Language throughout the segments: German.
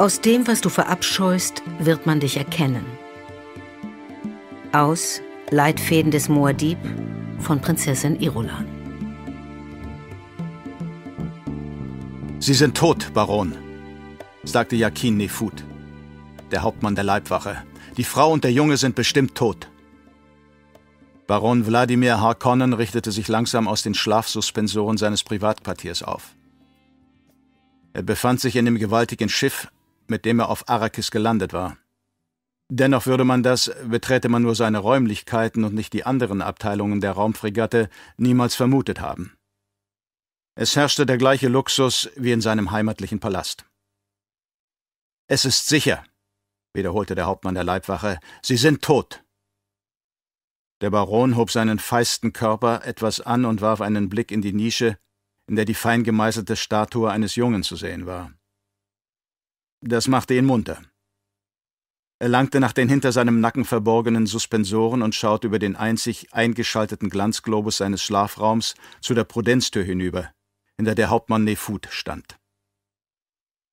Aus dem, was du verabscheust, wird man dich erkennen. Aus Leitfäden des Moadib von Prinzessin Irulan. Sie sind tot, Baron, sagte Yakin Nefut, der Hauptmann der Leibwache. Die Frau und der Junge sind bestimmt tot. Baron Wladimir Harkonnen richtete sich langsam aus den Schlafsuspensoren seines Privatquartiers auf. Er befand sich in dem gewaltigen Schiff, mit dem er auf Arrakis gelandet war. Dennoch würde man das, beträte man nur seine Räumlichkeiten und nicht die anderen Abteilungen der Raumfregatte, niemals vermutet haben. Es herrschte der gleiche Luxus wie in seinem heimatlichen Palast. Es ist sicher, wiederholte der Hauptmann der Leibwache, Sie sind tot. Der Baron hob seinen feisten Körper etwas an und warf einen Blick in die Nische, in der die fein gemeißelte Statue eines Jungen zu sehen war. Das machte ihn munter. Er langte nach den hinter seinem Nacken verborgenen Suspensoren und schaute über den einzig eingeschalteten Glanzglobus seines Schlafraums zu der Prudenztür hinüber, hinter der Hauptmann Nefut stand.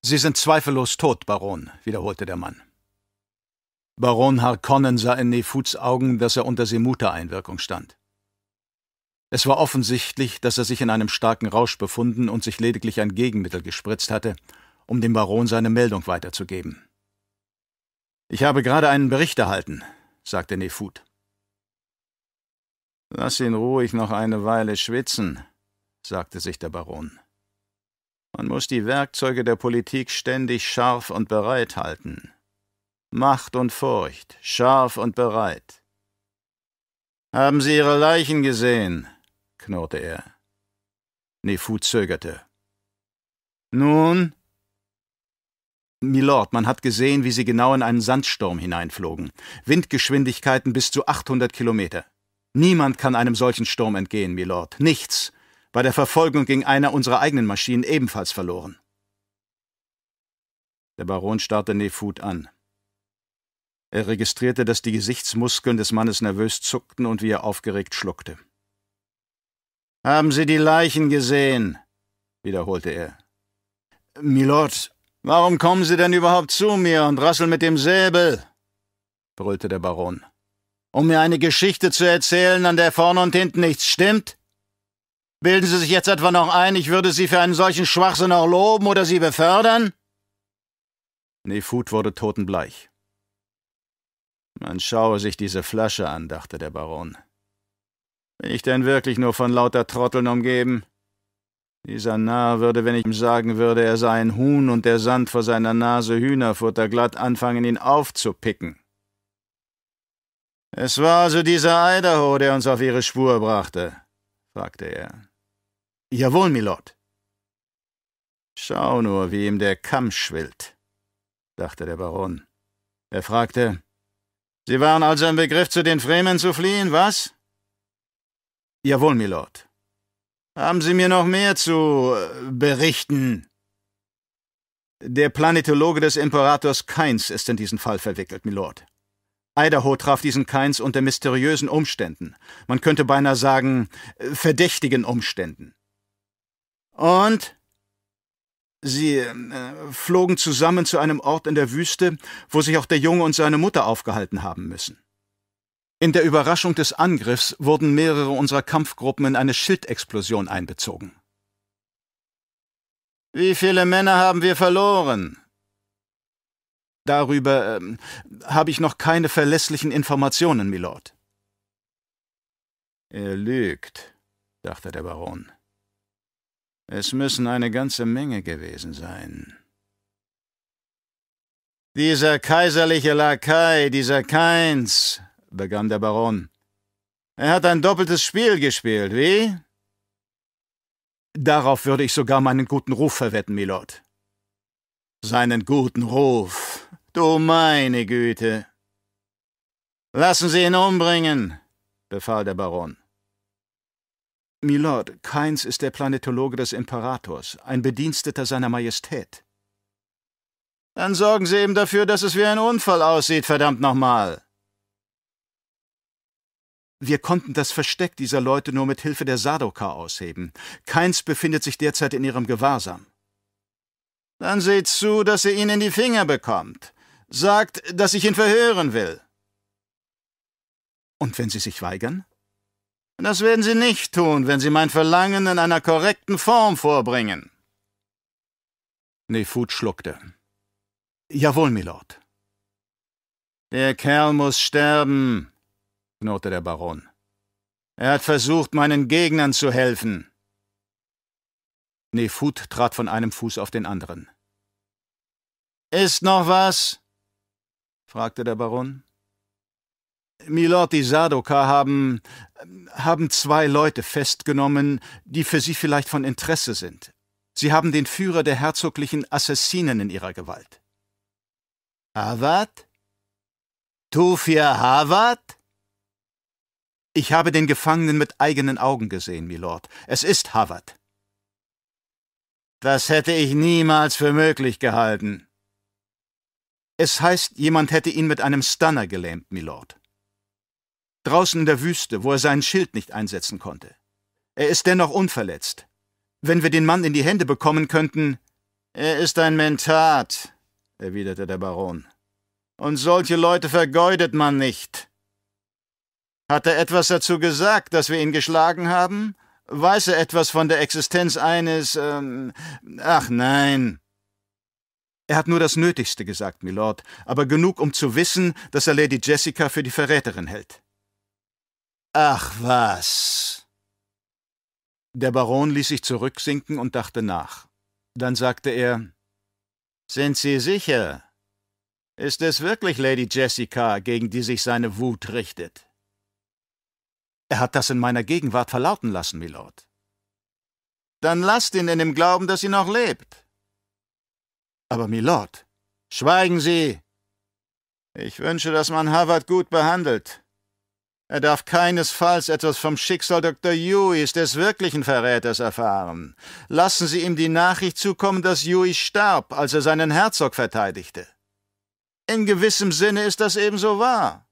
Sie sind zweifellos tot, Baron, wiederholte der Mann. Baron Harkonnen sah in Nefuts Augen, dass er unter Semuta-Einwirkung stand. Es war offensichtlich, dass er sich in einem starken Rausch befunden und sich lediglich ein Gegenmittel gespritzt hatte, um dem Baron seine Meldung weiterzugeben. Ich habe gerade einen Bericht erhalten, sagte Nefut. Lass ihn ruhig noch eine Weile schwitzen, sagte sich der Baron. Man muss die Werkzeuge der Politik ständig scharf und bereit halten. Macht und Furcht, scharf und bereit. Haben Sie Ihre Leichen gesehen? knurrte er. Nefut zögerte. Nun? Milord, man hat gesehen, wie sie genau in einen Sandsturm hineinflogen. Windgeschwindigkeiten bis zu 800 Kilometer. Niemand kann einem solchen Sturm entgehen, Milord. Nichts. Bei der Verfolgung ging einer unserer eigenen Maschinen ebenfalls verloren. Der Baron starrte Nefut an. Er registrierte, dass die Gesichtsmuskeln des Mannes nervös zuckten und wie er aufgeregt schluckte. Haben Sie die Leichen gesehen? wiederholte er. Milord, Warum kommen Sie denn überhaupt zu mir und rasseln mit dem Säbel? brüllte der Baron. Um mir eine Geschichte zu erzählen, an der vorne und hinten nichts stimmt? Bilden Sie sich jetzt etwa noch ein, ich würde Sie für einen solchen Schwachsinn auch loben oder Sie befördern? Nefut wurde totenbleich. Man schaue sich diese Flasche an, dachte der Baron. Bin ich denn wirklich nur von lauter Trotteln umgeben? Dieser Narr würde, wenn ich ihm sagen würde, er sei ein Huhn und der Sand vor seiner Nase Hühnerfutter glatt anfangen, ihn aufzupicken. Es war also dieser Idaho, der uns auf ihre Spur brachte, fragte er. Jawohl, Milord. Schau nur, wie ihm der Kamm schwillt, dachte der Baron. Er fragte, Sie waren also im Begriff, zu den Fremen zu fliehen, was? Jawohl, Milord. Haben Sie mir noch mehr zu äh, berichten? Der Planetologe des Imperators Keins ist in diesen Fall verwickelt, Milord. Idaho traf diesen Keins unter mysteriösen Umständen. Man könnte beinahe sagen, äh, verdächtigen Umständen. Und? Sie äh, flogen zusammen zu einem Ort in der Wüste, wo sich auch der Junge und seine Mutter aufgehalten haben müssen. In der Überraschung des Angriffs wurden mehrere unserer Kampfgruppen in eine Schildexplosion einbezogen. Wie viele Männer haben wir verloren? Darüber äh, habe ich noch keine verlässlichen Informationen, Milord. Er lügt, dachte der Baron. Es müssen eine ganze Menge gewesen sein. Dieser kaiserliche Lakai, dieser Keins, begann der Baron. Er hat ein doppeltes Spiel gespielt, wie? Darauf würde ich sogar meinen guten Ruf verwetten, Milord. Seinen guten Ruf. Du meine Güte. Lassen Sie ihn umbringen, befahl der Baron. Milord, Keins ist der Planetologe des Imperators, ein Bediensteter seiner Majestät. Dann sorgen Sie eben dafür, dass es wie ein Unfall aussieht, verdammt nochmal. Wir konnten das Versteck dieser Leute nur mit Hilfe der Sadoka ausheben. Keins befindet sich derzeit in ihrem Gewahrsam. Dann seht zu, dass ihr ihn in die Finger bekommt. Sagt, dass ich ihn verhören will. Und wenn Sie sich weigern? Das werden Sie nicht tun, wenn Sie mein Verlangen in einer korrekten Form vorbringen. Nefut schluckte. Jawohl, Milord. Der Kerl muss sterben, knurrte der Baron. Er hat versucht, meinen Gegnern zu helfen. Nefut trat von einem Fuß auf den anderen. Ist noch was? fragte der Baron. Milord, die Sardoka haben, haben zwei Leute festgenommen, die für Sie vielleicht von Interesse sind. Sie haben den Führer der herzoglichen Assassinen in ihrer Gewalt. Hawat? Tufir Hawat? Ich habe den Gefangenen mit eigenen Augen gesehen, Milord. Es ist Hawat. Das hätte ich niemals für möglich gehalten. Es heißt, jemand hätte ihn mit einem Stunner gelähmt, Milord. Draußen in der Wüste, wo er seinen Schild nicht einsetzen konnte. Er ist dennoch unverletzt. Wenn wir den Mann in die Hände bekommen könnten. Er ist ein Mentat, erwiderte der Baron. Und solche Leute vergeudet man nicht. Hat er etwas dazu gesagt, dass wir ihn geschlagen haben? Weiß er etwas von der Existenz eines. Ähm, ach nein. Er hat nur das Nötigste gesagt, Milord, aber genug, um zu wissen, dass er Lady Jessica für die Verräterin hält. Ach was. Der Baron ließ sich zurücksinken und dachte nach. Dann sagte er Sind Sie sicher? Ist es wirklich Lady Jessica, gegen die sich seine Wut richtet? Er hat das in meiner Gegenwart verlauten lassen, Milord. Dann lasst ihn in dem Glauben, dass sie noch lebt. Aber Milord. Schweigen Sie! Ich wünsche, dass man Harvard gut behandelt. Er darf keinesfalls etwas vom Schicksal Dr. Hueys, des wirklichen Verräters, erfahren. Lassen Sie ihm die Nachricht zukommen, dass Huey starb, als er seinen Herzog verteidigte. In gewissem Sinne ist das ebenso wahr.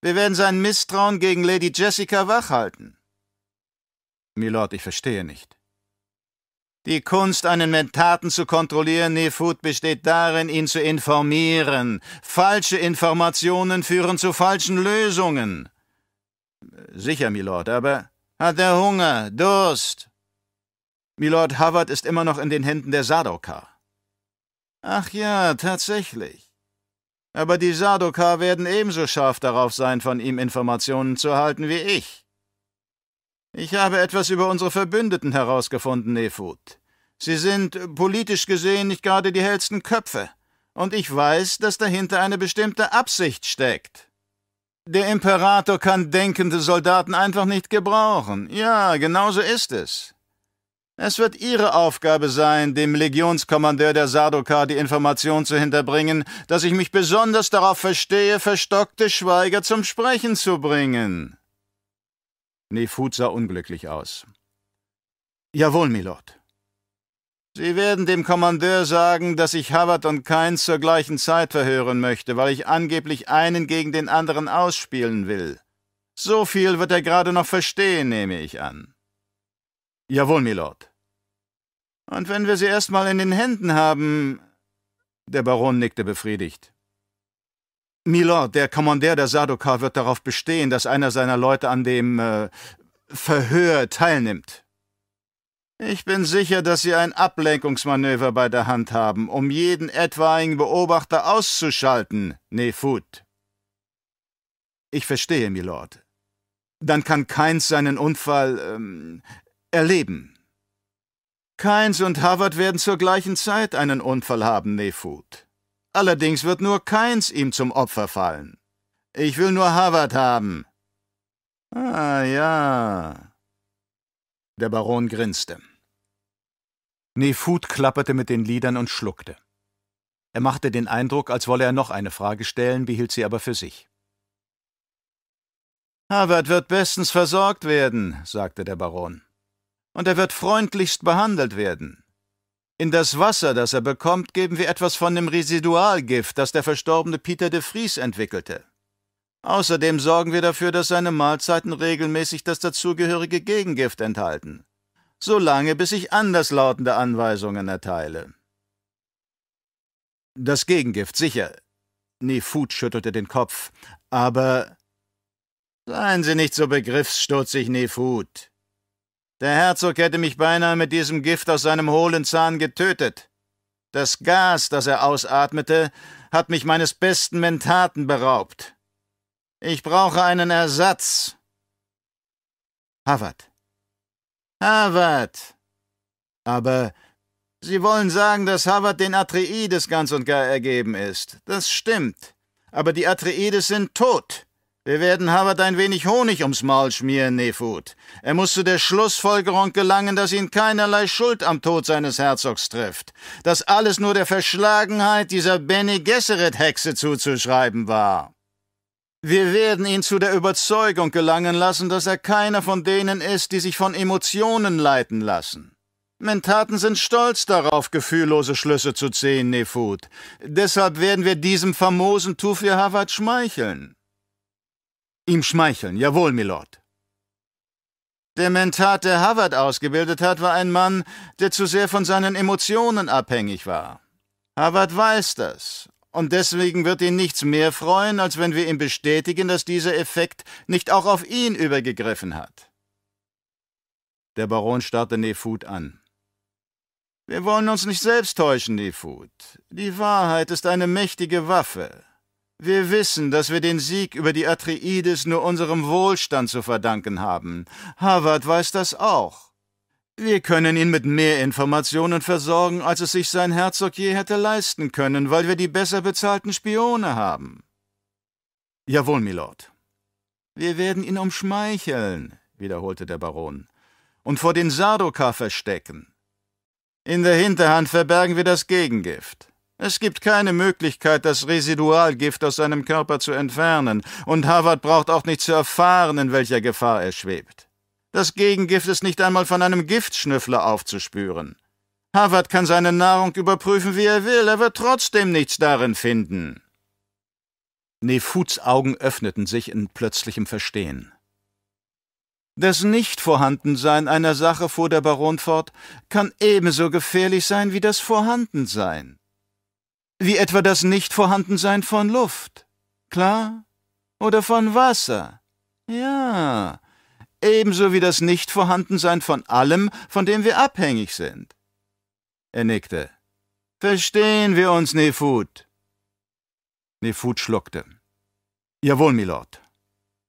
Wir werden sein Misstrauen gegen Lady Jessica wachhalten. Milord, ich verstehe nicht. Die Kunst, einen Mentaten zu kontrollieren, Nefut, besteht darin, ihn zu informieren. Falsche Informationen führen zu falschen Lösungen. Sicher, Milord, aber hat er Hunger, Durst? Milord Howard ist immer noch in den Händen der Sadokar. Ach ja, tatsächlich. Aber die Sadokar werden ebenso scharf darauf sein, von ihm Informationen zu erhalten wie ich. Ich habe etwas über unsere Verbündeten herausgefunden, Nefut. Sie sind politisch gesehen nicht gerade die hellsten Köpfe, und ich weiß, dass dahinter eine bestimmte Absicht steckt. Der Imperator kann denkende Soldaten einfach nicht gebrauchen. Ja, genau so ist es. Es wird Ihre Aufgabe sein, dem Legionskommandeur der Sardokar die Information zu hinterbringen, dass ich mich besonders darauf verstehe, verstockte Schweiger zum Sprechen zu bringen. Nefut sah unglücklich aus. Jawohl, Milord. Sie werden dem Kommandeur sagen, dass ich Howard und Keins zur gleichen Zeit verhören möchte, weil ich angeblich einen gegen den anderen ausspielen will. So viel wird er gerade noch verstehen, nehme ich an. Jawohl, Milord. Und wenn wir sie erst mal in den Händen haben. Der Baron nickte befriedigt. Milord, der Kommandeur der Sadokar wird darauf bestehen, dass einer seiner Leute an dem äh, Verhör teilnimmt. Ich bin sicher, dass Sie ein Ablenkungsmanöver bei der Hand haben, um jeden etwaigen Beobachter auszuschalten, Nefut. Ich verstehe, Milord. Dann kann Keins seinen Unfall ähm, erleben. Keins und Harvard werden zur gleichen Zeit einen Unfall haben, Nefut. Allerdings wird nur Keins ihm zum Opfer fallen. Ich will nur Harvard haben. Ah ja, der Baron grinste. Nefut klapperte mit den Lidern und schluckte. Er machte den Eindruck, als wolle er noch eine Frage stellen, behielt sie aber für sich. Harvard wird bestens versorgt werden, sagte der Baron. Und er wird freundlichst behandelt werden. In das Wasser, das er bekommt, geben wir etwas von dem Residualgift, das der verstorbene Peter de Vries entwickelte. Außerdem sorgen wir dafür, dass seine Mahlzeiten regelmäßig das dazugehörige Gegengift enthalten. Solange, bis ich anderslautende Anweisungen erteile. Das Gegengift, sicher. Nefut schüttelte den Kopf. Aber. Seien Sie nicht so begriffsstutzig, Nefut. Der Herzog hätte mich beinahe mit diesem Gift aus seinem hohlen Zahn getötet. Das Gas, das er ausatmete, hat mich meines besten Mentaten beraubt. Ich brauche einen Ersatz. Harvard. Harvard. Aber Sie wollen sagen, dass Harvard den Atreides ganz und gar ergeben ist. Das stimmt. Aber die Atreides sind tot. Wir werden Harvard ein wenig Honig ums Maul schmieren, Nefut. Er muss zu der Schlussfolgerung gelangen, dass ihn keinerlei Schuld am Tod seines Herzogs trifft. Dass alles nur der Verschlagenheit dieser Bene Gesserit-Hexe zuzuschreiben war. Wir werden ihn zu der Überzeugung gelangen lassen, dass er keiner von denen ist, die sich von Emotionen leiten lassen. Mentaten sind stolz darauf, gefühllose Schlüsse zu ziehen, Nefut. Deshalb werden wir diesem famosen Tufir Hawat schmeicheln. Ihm schmeicheln, jawohl, Milord. Der Mentat, der Hawat ausgebildet hat, war ein Mann, der zu sehr von seinen Emotionen abhängig war. Hawat weiß das, und deswegen wird ihn nichts mehr freuen, als wenn wir ihm bestätigen, dass dieser Effekt nicht auch auf ihn übergegriffen hat. Der Baron starrte Nefut an. Wir wollen uns nicht selbst täuschen, Nefut. Die Wahrheit ist eine mächtige Waffe. Wir wissen, dass wir den Sieg über die Atreides nur unserem Wohlstand zu verdanken haben. Harvard weiß das auch. Wir können ihn mit mehr Informationen versorgen, als es sich sein Herzog je hätte leisten können, weil wir die besser bezahlten Spione haben. Jawohl, Milord. Wir werden ihn umschmeicheln, wiederholte der Baron, und vor den Sardoka verstecken. In der Hinterhand verbergen wir das Gegengift. Es gibt keine Möglichkeit, das Residualgift aus seinem Körper zu entfernen, und Harvard braucht auch nicht zu erfahren, in welcher Gefahr er schwebt. Das Gegengift ist nicht einmal von einem Giftschnüffler aufzuspüren. Harvard kann seine Nahrung überprüfen, wie er will, er wird trotzdem nichts darin finden. Nefuts Augen öffneten sich in plötzlichem Verstehen. Das Nichtvorhandensein einer Sache, fuhr der Baron fort, kann ebenso gefährlich sein wie das Vorhandensein. Wie etwa das Nichtvorhandensein von Luft. Klar? Oder von Wasser. Ja, ebenso wie das Nichtvorhandensein von allem, von dem wir abhängig sind. Er nickte. Verstehen wir uns, Nefut? Nefut schluckte. Jawohl, Milord.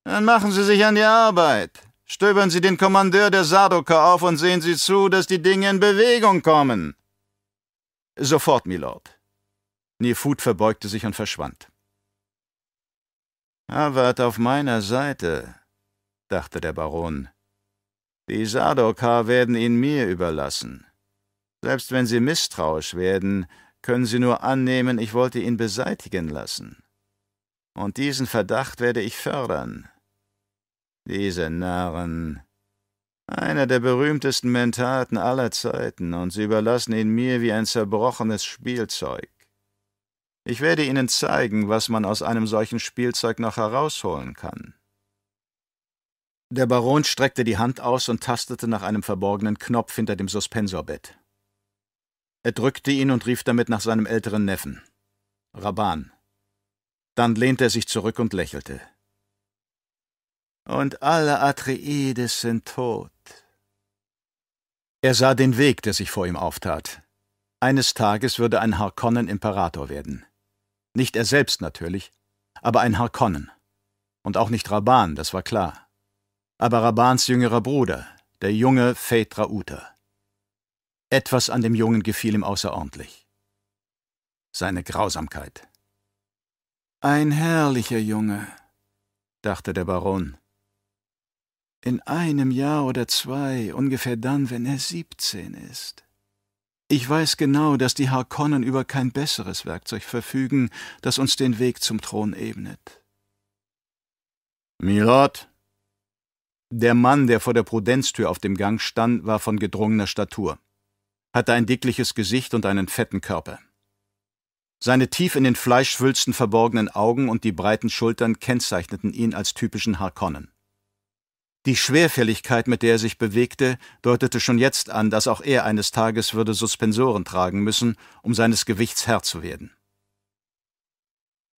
Dann machen Sie sich an die Arbeit. Stöbern Sie den Kommandeur der Sardoka auf und sehen Sie zu, dass die Dinge in Bewegung kommen. Sofort, Milord. Nefut verbeugte sich und verschwand. Harvard auf meiner Seite, dachte der Baron. Die Sardoka werden ihn mir überlassen. Selbst wenn sie misstrauisch werden, können sie nur annehmen, ich wollte ihn beseitigen lassen. Und diesen Verdacht werde ich fördern. Diese Narren. Einer der berühmtesten Mentaten aller Zeiten, und sie überlassen ihn mir wie ein zerbrochenes Spielzeug. Ich werde Ihnen zeigen, was man aus einem solchen Spielzeug noch herausholen kann. Der Baron streckte die Hand aus und tastete nach einem verborgenen Knopf hinter dem Suspensorbett. Er drückte ihn und rief damit nach seinem älteren Neffen. Raban. Dann lehnte er sich zurück und lächelte und alle Atreides sind tot. Er sah den Weg, der sich vor ihm auftat. Eines Tages würde ein Harkonnen Imperator werden. Nicht er selbst natürlich, aber ein Harkonnen. Und auch nicht Raban, das war klar. Aber Rabans jüngerer Bruder, der junge Phaedra Uta. Etwas an dem Jungen gefiel ihm außerordentlich. Seine Grausamkeit. Ein herrlicher Junge, dachte der Baron. In einem Jahr oder zwei, ungefähr dann, wenn er siebzehn ist. Ich weiß genau, dass die Harkonnen über kein besseres Werkzeug verfügen, das uns den Weg zum Thron ebnet. Milord? Der Mann, der vor der Prudenztür auf dem Gang stand, war von gedrungener Statur, hatte ein dickliches Gesicht und einen fetten Körper. Seine tief in den Fleischwülsten verborgenen Augen und die breiten Schultern kennzeichneten ihn als typischen Harkonnen. Die Schwerfälligkeit, mit der er sich bewegte, deutete schon jetzt an, dass auch er eines Tages würde Suspensoren tragen müssen, um seines Gewichts Herr zu werden.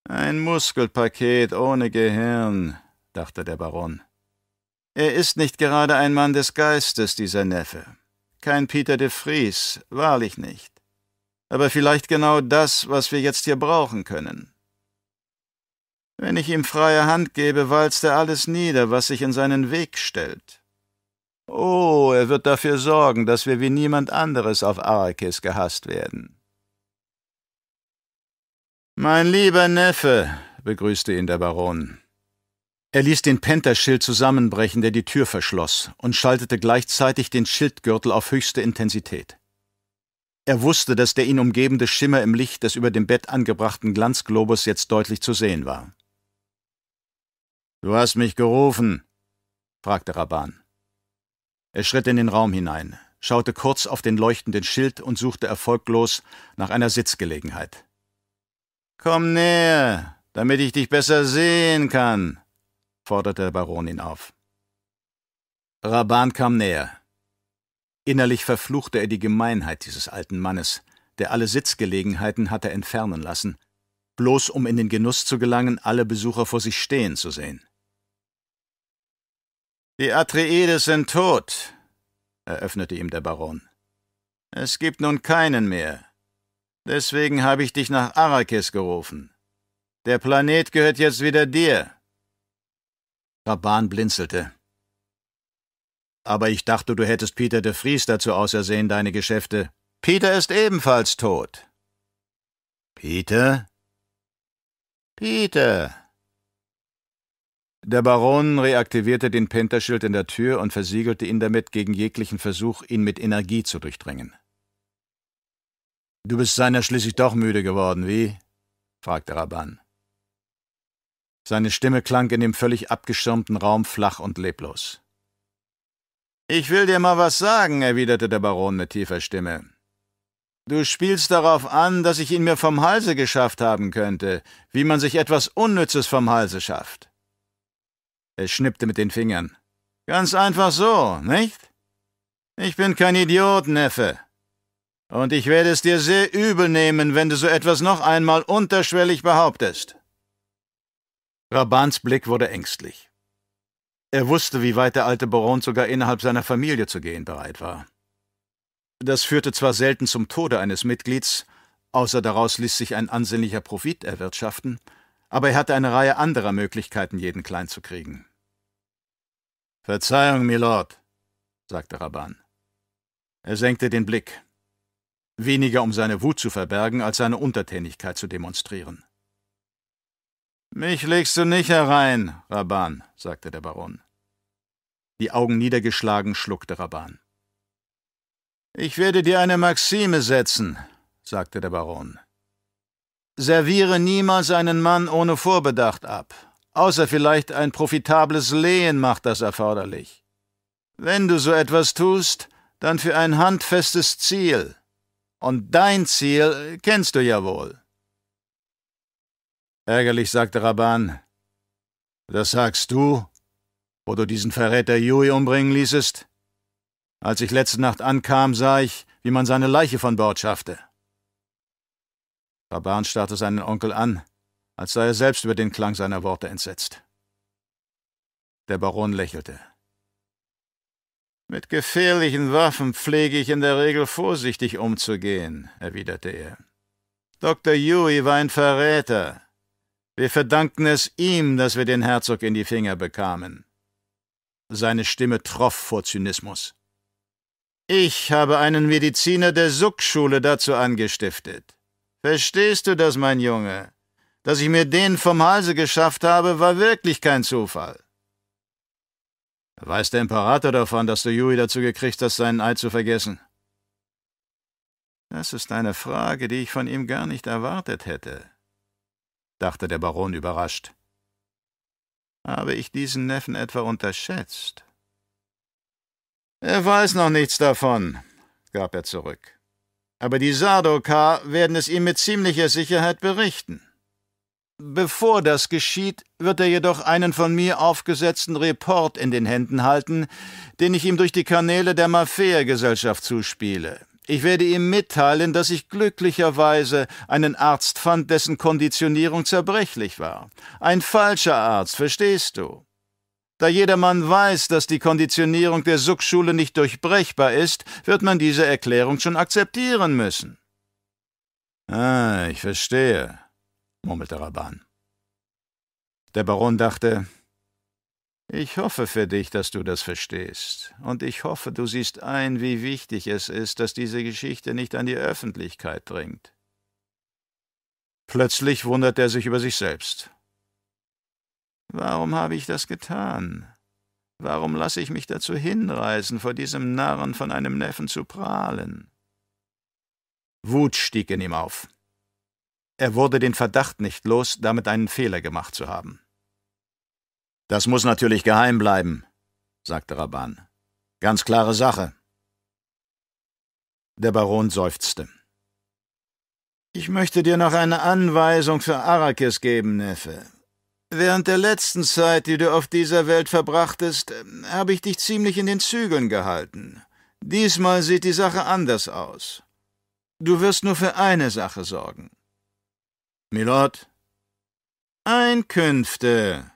Ein Muskelpaket ohne Gehirn, dachte der Baron. Er ist nicht gerade ein Mann des Geistes, dieser Neffe. Kein Peter de Vries, wahrlich nicht. Aber vielleicht genau das, was wir jetzt hier brauchen können. Wenn ich ihm freie Hand gebe, walzt er alles nieder, was sich in seinen Weg stellt. Oh, er wird dafür sorgen, dass wir wie niemand anderes auf Arrakis gehasst werden. Mein lieber Neffe, begrüßte ihn der Baron. Er ließ den Penterschild zusammenbrechen, der die Tür verschloss, und schaltete gleichzeitig den Schildgürtel auf höchste Intensität. Er wusste, dass der ihn umgebende Schimmer im Licht des über dem Bett angebrachten Glanzglobus jetzt deutlich zu sehen war. Du hast mich gerufen, fragte Raban. Er schritt in den Raum hinein, schaute kurz auf den leuchtenden Schild und suchte erfolglos nach einer Sitzgelegenheit. Komm näher, damit ich dich besser sehen kann, forderte der Baron ihn auf. Raban kam näher. Innerlich verfluchte er die Gemeinheit dieses alten Mannes, der alle Sitzgelegenheiten hatte entfernen lassen, bloß um in den Genuss zu gelangen, alle Besucher vor sich stehen zu sehen. Die Atreides sind tot, eröffnete ihm der Baron. Es gibt nun keinen mehr. Deswegen habe ich dich nach Arrakis gerufen. Der Planet gehört jetzt wieder dir. Raban blinzelte. Aber ich dachte, du hättest Peter de Vries dazu ausersehen, deine Geschäfte. Peter ist ebenfalls tot. Peter? Peter. Der Baron reaktivierte den Penterschild in der Tür und versiegelte ihn damit gegen jeglichen Versuch, ihn mit Energie zu durchdringen. Du bist seiner schließlich doch müde geworden, wie? fragte Raban. Seine Stimme klang in dem völlig abgeschirmten Raum flach und leblos. Ich will dir mal was sagen, erwiderte der Baron mit tiefer Stimme. Du spielst darauf an, dass ich ihn mir vom Halse geschafft haben könnte, wie man sich etwas Unnützes vom Halse schafft. Er schnippte mit den Fingern. Ganz einfach so, nicht? Ich bin kein Idiot, Neffe. Und ich werde es dir sehr übel nehmen, wenn du so etwas noch einmal unterschwellig behauptest. Rabans Blick wurde ängstlich. Er wusste, wie weit der alte Baron sogar innerhalb seiner Familie zu gehen bereit war. Das führte zwar selten zum Tode eines Mitglieds, außer daraus ließ sich ein ansehnlicher Profit erwirtschaften, aber er hatte eine Reihe anderer Möglichkeiten, jeden klein zu kriegen. Verzeihung, Milord, sagte Raban. Er senkte den Blick, weniger um seine Wut zu verbergen, als seine Untertänigkeit zu demonstrieren. Mich legst du nicht herein, Raban, sagte der Baron. Die Augen niedergeschlagen schluckte Raban. Ich werde dir eine Maxime setzen, sagte der Baron. Serviere niemals einen Mann ohne Vorbedacht ab, außer vielleicht ein profitables Lehen macht das erforderlich. Wenn du so etwas tust, dann für ein handfestes Ziel. Und dein Ziel kennst du ja wohl. Ärgerlich sagte Raban. Das sagst du, wo du diesen Verräter Yui umbringen ließest? Als ich letzte Nacht ankam, sah ich, wie man seine Leiche von Bord schaffte. Raban starrte seinen Onkel an, als sei er selbst über den Klang seiner Worte entsetzt. Der Baron lächelte. Mit gefährlichen Waffen pflege ich in der Regel vorsichtig umzugehen, erwiderte er. Dr. Yui war ein Verräter, wir verdanken es ihm, dass wir den Herzog in die Finger bekamen. Seine Stimme troff vor Zynismus. Ich habe einen Mediziner der Suck-Schule dazu angestiftet. Verstehst du das, mein Junge? Dass ich mir den vom Halse geschafft habe, war wirklich kein Zufall. Weiß der Imperator davon, dass du Yui dazu gekriegt hast, seinen Eid zu vergessen? Das ist eine Frage, die ich von ihm gar nicht erwartet hätte dachte der Baron überrascht. Habe ich diesen Neffen etwa unterschätzt? Er weiß noch nichts davon, gab er zurück. Aber die Sardokar werden es ihm mit ziemlicher Sicherheit berichten. Bevor das geschieht, wird er jedoch einen von mir aufgesetzten Report in den Händen halten, den ich ihm durch die Kanäle der Mafea-Gesellschaft zuspiele. Ich werde ihm mitteilen, dass ich glücklicherweise einen Arzt fand, dessen Konditionierung zerbrechlich war. Ein falscher Arzt, verstehst du? Da jedermann weiß, dass die Konditionierung der Suck-Schule nicht durchbrechbar ist, wird man diese Erklärung schon akzeptieren müssen. Ah, ich verstehe, murmelte Raban. Der Baron dachte, ich hoffe für dich, dass du das verstehst, und ich hoffe, du siehst ein, wie wichtig es ist, dass diese Geschichte nicht an die Öffentlichkeit dringt. Plötzlich wundert er sich über sich selbst. Warum habe ich das getan? Warum lasse ich mich dazu hinreißen, vor diesem Narren von einem Neffen zu prahlen? Wut stieg in ihm auf. Er wurde den Verdacht nicht los, damit einen Fehler gemacht zu haben. Das muss natürlich geheim bleiben, sagte Raban. Ganz klare Sache. Der Baron seufzte. Ich möchte dir noch eine Anweisung für Arrakis geben, Neffe. Während der letzten Zeit, die du auf dieser Welt verbrachtest, habe ich dich ziemlich in den Zügeln gehalten. Diesmal sieht die Sache anders aus. Du wirst nur für eine Sache sorgen. Milord? Einkünfte,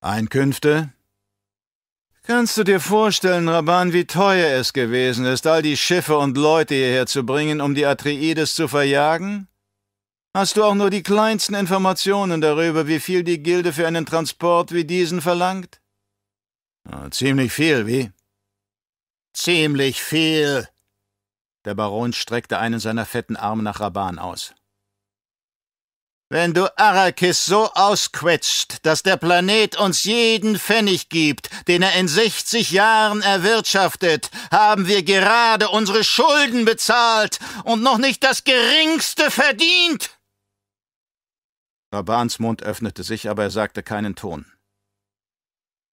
Einkünfte? Kannst du dir vorstellen, Raban, wie teuer es gewesen ist, all die Schiffe und Leute hierher zu bringen, um die Atreides zu verjagen? Hast du auch nur die kleinsten Informationen darüber, wie viel die Gilde für einen Transport wie diesen verlangt? Ja, ziemlich viel, wie? Ziemlich viel. Der Baron streckte einen seiner fetten Arme nach Raban aus. Wenn du Arrakis so ausquetscht, dass der Planet uns jeden Pfennig gibt, den er in 60 Jahren erwirtschaftet, haben wir gerade unsere Schulden bezahlt und noch nicht das geringste verdient. Rabans Mund öffnete sich, aber er sagte keinen Ton.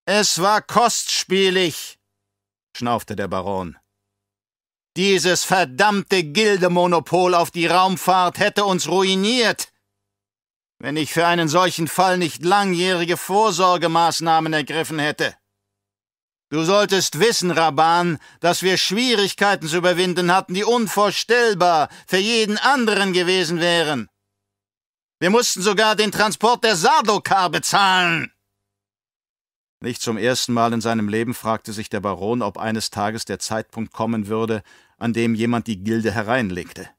Es war kostspielig, schnaufte der Baron. Dieses verdammte Gildemonopol auf die Raumfahrt hätte uns ruiniert wenn ich für einen solchen Fall nicht langjährige Vorsorgemaßnahmen ergriffen hätte. Du solltest wissen, Raban, dass wir Schwierigkeiten zu überwinden hatten, die unvorstellbar für jeden anderen gewesen wären. Wir mussten sogar den Transport der Sardokar bezahlen. Nicht zum ersten Mal in seinem Leben fragte sich der Baron, ob eines Tages der Zeitpunkt kommen würde, an dem jemand die Gilde hereinlegte.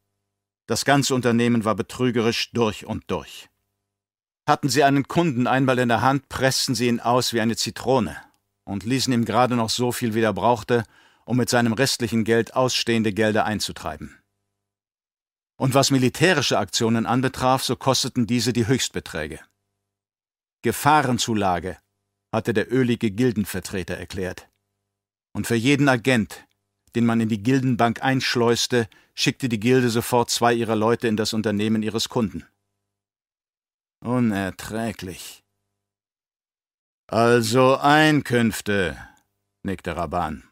Das ganze Unternehmen war betrügerisch durch und durch. Hatten sie einen Kunden einmal in der Hand, pressten sie ihn aus wie eine Zitrone und ließen ihm gerade noch so viel, wie er brauchte, um mit seinem restlichen Geld ausstehende Gelder einzutreiben. Und was militärische Aktionen anbetraf, so kosteten diese die Höchstbeträge. Gefahrenzulage, hatte der ölige Gildenvertreter erklärt. Und für jeden Agent, den man in die Gildenbank einschleuste, schickte die Gilde sofort zwei ihrer Leute in das Unternehmen ihres Kunden. Unerträglich. Also Einkünfte, nickte Raban.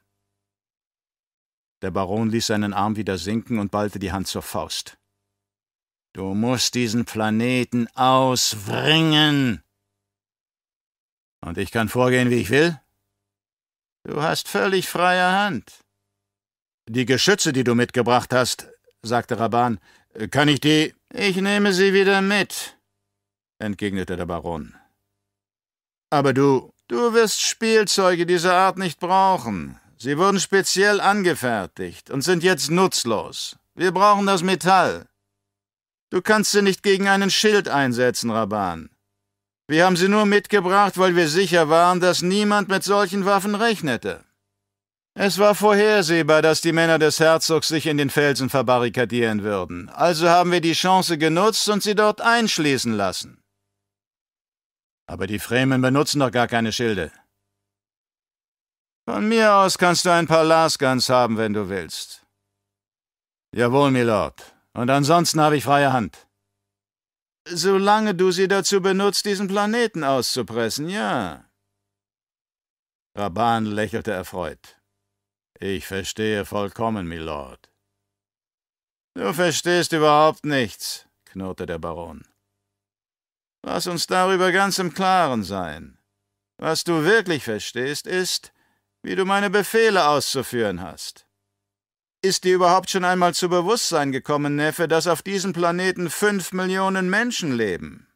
Der Baron ließ seinen Arm wieder sinken und ballte die Hand zur Faust. Du musst diesen Planeten auswringen. Und ich kann vorgehen, wie ich will? Du hast völlig freie Hand. Die Geschütze, die du mitgebracht hast, sagte Raban, kann ich die. Ich nehme sie wieder mit, entgegnete der Baron. Aber du, du wirst Spielzeuge dieser Art nicht brauchen. Sie wurden speziell angefertigt und sind jetzt nutzlos. Wir brauchen das Metall. Du kannst sie nicht gegen einen Schild einsetzen, Raban. Wir haben sie nur mitgebracht, weil wir sicher waren, dass niemand mit solchen Waffen rechnete. Es war vorhersehbar, dass die Männer des Herzogs sich in den Felsen verbarrikadieren würden. Also haben wir die Chance genutzt und sie dort einschließen lassen. Aber die Fremen benutzen doch gar keine Schilde. Von mir aus kannst du ein paar Lasguns haben, wenn du willst. Jawohl, Milord. Und ansonsten habe ich freie Hand. Solange du sie dazu benutzt, diesen Planeten auszupressen, ja. Raban lächelte erfreut. Ich verstehe vollkommen, Milord. Du verstehst überhaupt nichts, knurrte der Baron. Lass uns darüber ganz im Klaren sein. Was du wirklich verstehst, ist, wie du meine Befehle auszuführen hast. ist dir überhaupt schon einmal zu Bewusstsein gekommen, Neffe, dass auf diesem Planeten fünf Millionen Menschen leben?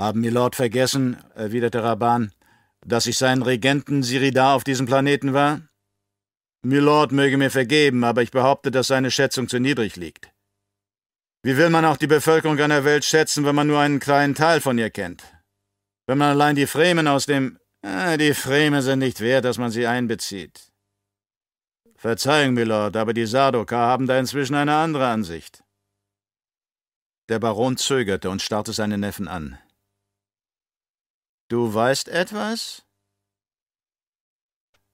Haben Milord vergessen, erwiderte Raban, dass ich sein Regenten Siridar auf diesem Planeten war? Milord möge mir vergeben, aber ich behaupte, dass seine Schätzung zu niedrig liegt. Wie will man auch die Bevölkerung einer Welt schätzen, wenn man nur einen kleinen Teil von ihr kennt? Wenn man allein die Fremen aus dem... Ah, die Fremen sind nicht wert, dass man sie einbezieht. Verzeihung, Milord, aber die Sardoka haben da inzwischen eine andere Ansicht. Der Baron zögerte und starrte seinen Neffen an. Du weißt etwas?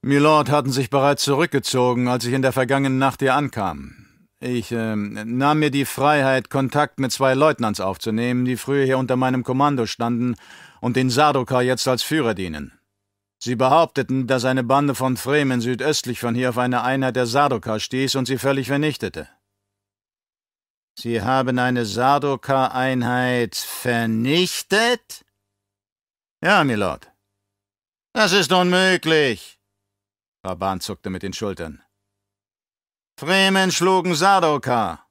Milord hatten sich bereits zurückgezogen, als ich in der vergangenen Nacht hier ankam. Ich äh, nahm mir die Freiheit, Kontakt mit zwei Leutnants aufzunehmen, die früher hier unter meinem Kommando standen und den Sardoka jetzt als Führer dienen. Sie behaupteten, dass eine Bande von Fremen südöstlich von hier auf eine Einheit der Sardoka stieß und sie völlig vernichtete. Sie haben eine Sardoka-Einheit vernichtet? Ja, Milord. Das ist unmöglich. Raban zuckte mit den Schultern. Fremen schlugen Sardoka.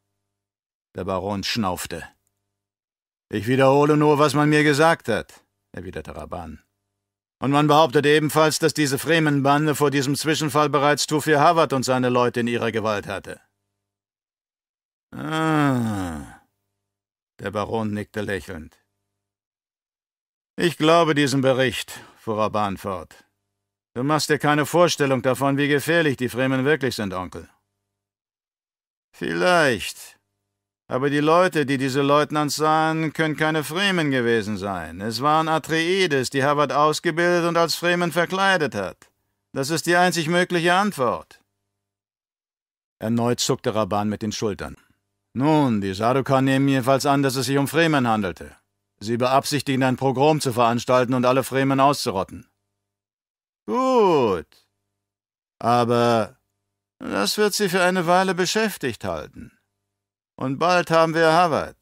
Der Baron schnaufte. Ich wiederhole nur, was man mir gesagt hat, erwiderte Raban. Und man behauptet ebenfalls, dass diese Fremenbande vor diesem Zwischenfall bereits Tufir Hawat und seine Leute in ihrer Gewalt hatte. Ah. Der Baron nickte lächelnd. Ich glaube diesem Bericht, fuhr Raban fort. Du machst dir keine Vorstellung davon, wie gefährlich die Fremen wirklich sind, Onkel. Vielleicht. Aber die Leute, die diese Leutnants sahen, können keine Fremen gewesen sein. Es waren Atreides, die Havard ausgebildet und als Fremen verkleidet hat. Das ist die einzig mögliche Antwort. Erneut zuckte Raban mit den Schultern. Nun, die Sadukan nehmen jedenfalls an, dass es sich um Fremen handelte. Sie beabsichtigen, ein Pogrom zu veranstalten und alle Fremen auszurotten. Gut. Aber das wird sie für eine Weile beschäftigt halten. Und bald haben wir Harvard.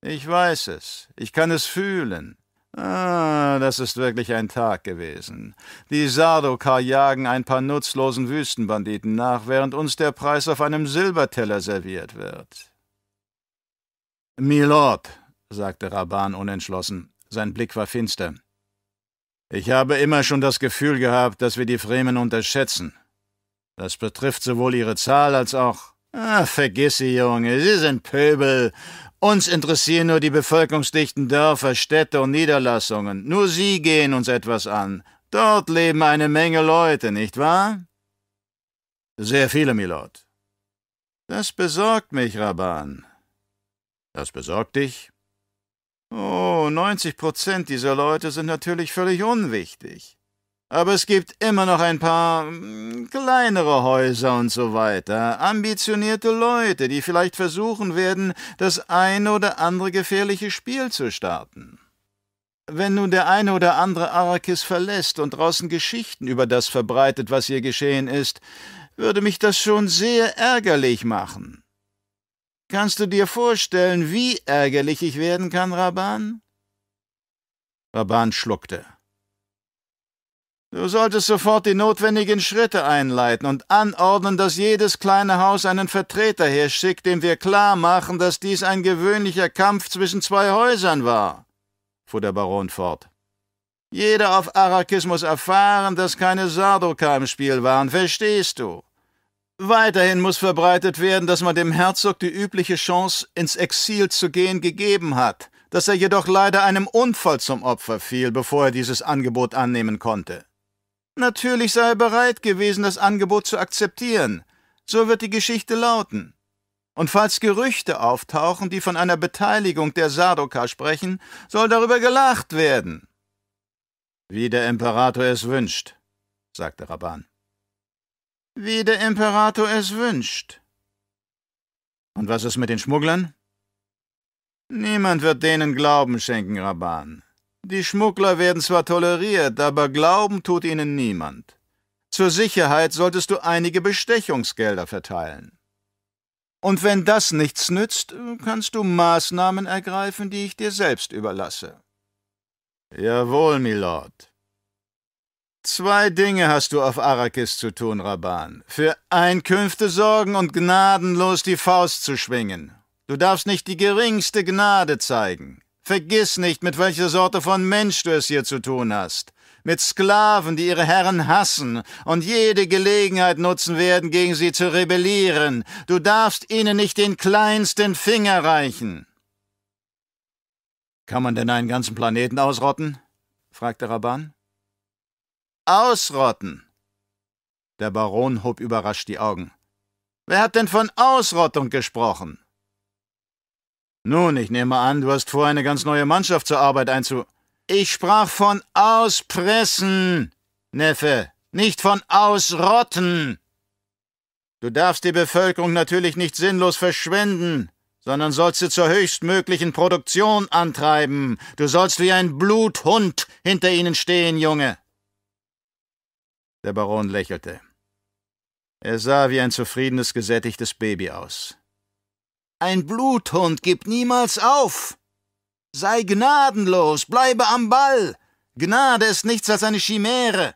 Ich weiß es. Ich kann es fühlen. Ah, das ist wirklich ein Tag gewesen. Die Sardokar jagen ein paar nutzlosen Wüstenbanditen nach, während uns der Preis auf einem Silberteller serviert wird. Milord, sagte Raban unentschlossen. Sein Blick war finster. Ich habe immer schon das Gefühl gehabt, dass wir die Fremen unterschätzen. Das betrifft sowohl ihre Zahl als auch. Ah, vergiss sie, Junge, sie sind Pöbel. Uns interessieren nur die bevölkerungsdichten Dörfer, Städte und Niederlassungen. Nur sie gehen uns etwas an. Dort leben eine Menge Leute, nicht wahr? Sehr viele, Milord. Das besorgt mich, Raban. Das besorgt dich? Oh, 90 Prozent dieser Leute sind natürlich völlig unwichtig. Aber es gibt immer noch ein paar hm, kleinere Häuser und so weiter, ambitionierte Leute, die vielleicht versuchen werden, das eine oder andere gefährliche Spiel zu starten. Wenn nun der eine oder andere Arrakis verlässt und draußen Geschichten über das verbreitet, was hier geschehen ist, würde mich das schon sehr ärgerlich machen. Kannst du dir vorstellen, wie ärgerlich ich werden kann, Raban? Raban schluckte. Du solltest sofort die notwendigen Schritte einleiten und anordnen, dass jedes kleine Haus einen Vertreter herschickt, dem wir klar machen, dass dies ein gewöhnlicher Kampf zwischen zwei Häusern war, fuhr der Baron fort. Jeder auf Arrakis muss erfahren, dass keine Sardoka im Spiel waren, verstehst du? Weiterhin muss verbreitet werden, dass man dem Herzog die übliche Chance, ins Exil zu gehen, gegeben hat, dass er jedoch leider einem Unfall zum Opfer fiel, bevor er dieses Angebot annehmen konnte. Natürlich sei er bereit gewesen, das Angebot zu akzeptieren. So wird die Geschichte lauten. Und falls Gerüchte auftauchen, die von einer Beteiligung der Sardoka sprechen, soll darüber gelacht werden. Wie der Imperator es wünscht, sagte Raban wie der Imperator es wünscht. Und was ist mit den Schmugglern? Niemand wird denen Glauben schenken, Raban. Die Schmuggler werden zwar toleriert, aber Glauben tut ihnen niemand. Zur Sicherheit solltest du einige Bestechungsgelder verteilen. Und wenn das nichts nützt, kannst du Maßnahmen ergreifen, die ich dir selbst überlasse. Jawohl, Milord. Zwei Dinge hast du auf Arrakis zu tun, Raban. Für Einkünfte sorgen und gnadenlos die Faust zu schwingen. Du darfst nicht die geringste Gnade zeigen. Vergiss nicht, mit welcher Sorte von Mensch du es hier zu tun hast. Mit Sklaven, die ihre Herren hassen und jede Gelegenheit nutzen werden, gegen sie zu rebellieren. Du darfst ihnen nicht den kleinsten Finger reichen. Kann man denn einen ganzen Planeten ausrotten? fragte Raban. Ausrotten. Der Baron hob überrascht die Augen. Wer hat denn von Ausrottung gesprochen? Nun, ich nehme an, du hast vor, eine ganz neue Mannschaft zur Arbeit einzu. Ich sprach von Auspressen, Neffe, nicht von Ausrotten. Du darfst die Bevölkerung natürlich nicht sinnlos verschwenden, sondern sollst sie zur höchstmöglichen Produktion antreiben. Du sollst wie ein Bluthund hinter ihnen stehen, Junge. Der Baron lächelte. Er sah wie ein zufriedenes, gesättigtes Baby aus. Ein Bluthund gibt niemals auf. Sei gnadenlos, bleibe am Ball. Gnade ist nichts als eine Chimäre.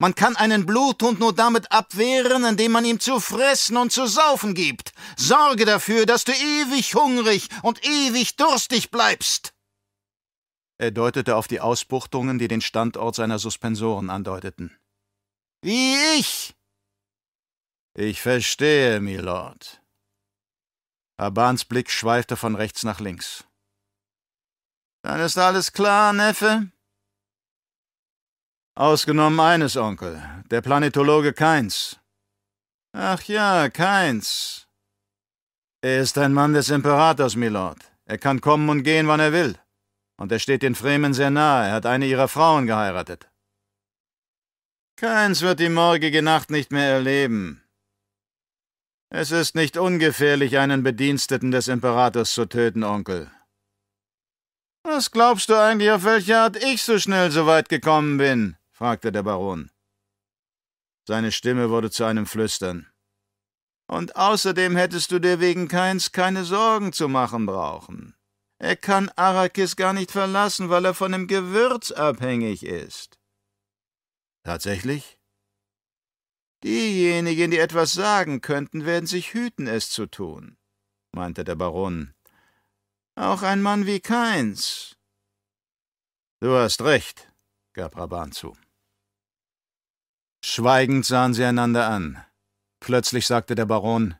Man kann einen Bluthund nur damit abwehren, indem man ihm zu fressen und zu saufen gibt. Sorge dafür, dass du ewig hungrig und ewig durstig bleibst. Er deutete auf die Ausbuchtungen, die den Standort seiner Suspensoren andeuteten. Wie ich. Ich verstehe, Milord. Abans Blick schweifte von rechts nach links. Dann ist alles klar, Neffe? Ausgenommen eines, Onkel, der Planetologe Keins. Ach ja, Keins. Er ist ein Mann des Imperators, Milord. Er kann kommen und gehen, wann er will. Und er steht den Fremen sehr nahe. Er hat eine ihrer Frauen geheiratet. Keins wird die morgige Nacht nicht mehr erleben. Es ist nicht ungefährlich, einen Bediensteten des Imperators zu töten, Onkel. Was glaubst du eigentlich, auf welche Art ich so schnell so weit gekommen bin? fragte der Baron. Seine Stimme wurde zu einem Flüstern. Und außerdem hättest du dir wegen Keins keine Sorgen zu machen brauchen. Er kann Arrakis gar nicht verlassen, weil er von dem Gewürz abhängig ist. Tatsächlich? Diejenigen, die etwas sagen könnten, werden sich hüten, es zu tun, meinte der Baron. Auch ein Mann wie Keins. Du hast recht, gab Raban zu. Schweigend sahen sie einander an. Plötzlich sagte der Baron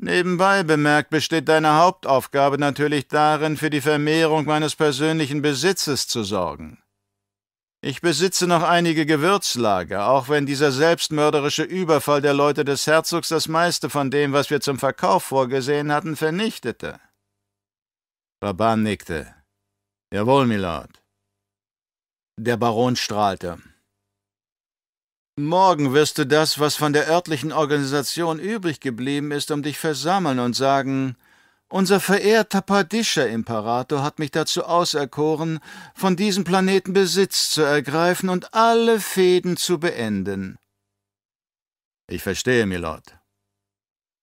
Nebenbei bemerkt besteht deine Hauptaufgabe natürlich darin, für die Vermehrung meines persönlichen Besitzes zu sorgen. Ich besitze noch einige Gewürzlager, auch wenn dieser selbstmörderische Überfall der Leute des Herzogs das meiste von dem, was wir zum Verkauf vorgesehen hatten, vernichtete. Raban nickte. Jawohl, Milord. Der Baron strahlte. Morgen wirst du das, was von der örtlichen Organisation übrig geblieben ist, um dich versammeln und sagen, unser verehrter Padischer-Imperator hat mich dazu auserkoren, von diesem Planeten Besitz zu ergreifen und alle Fäden zu beenden. Ich verstehe, Milord.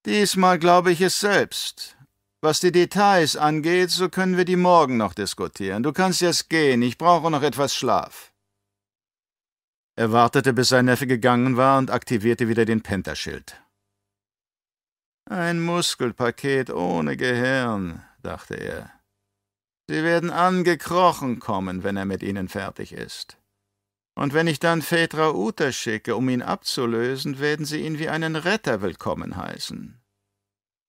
Diesmal glaube ich es selbst. Was die Details angeht, so können wir die morgen noch diskutieren. Du kannst jetzt gehen, ich brauche noch etwas Schlaf. Er wartete, bis sein Neffe gegangen war und aktivierte wieder den Pentaschild. Ein Muskelpaket ohne Gehirn, dachte er. Sie werden angekrochen kommen, wenn er mit ihnen fertig ist. Und wenn ich dann Phaedra Uta schicke, um ihn abzulösen, werden sie ihn wie einen Retter willkommen heißen.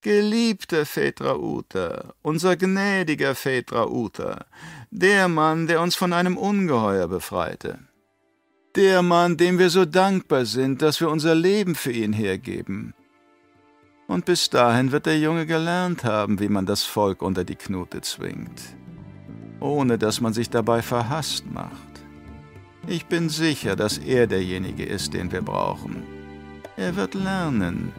Geliebter Phaedra Uta, unser gnädiger Phaedra Uta, der Mann, der uns von einem Ungeheuer befreite. Der Mann, dem wir so dankbar sind, dass wir unser Leben für ihn hergeben. Und bis dahin wird der Junge gelernt haben, wie man das Volk unter die Knute zwingt, ohne dass man sich dabei verhasst macht. Ich bin sicher, dass er derjenige ist, den wir brauchen. Er wird lernen.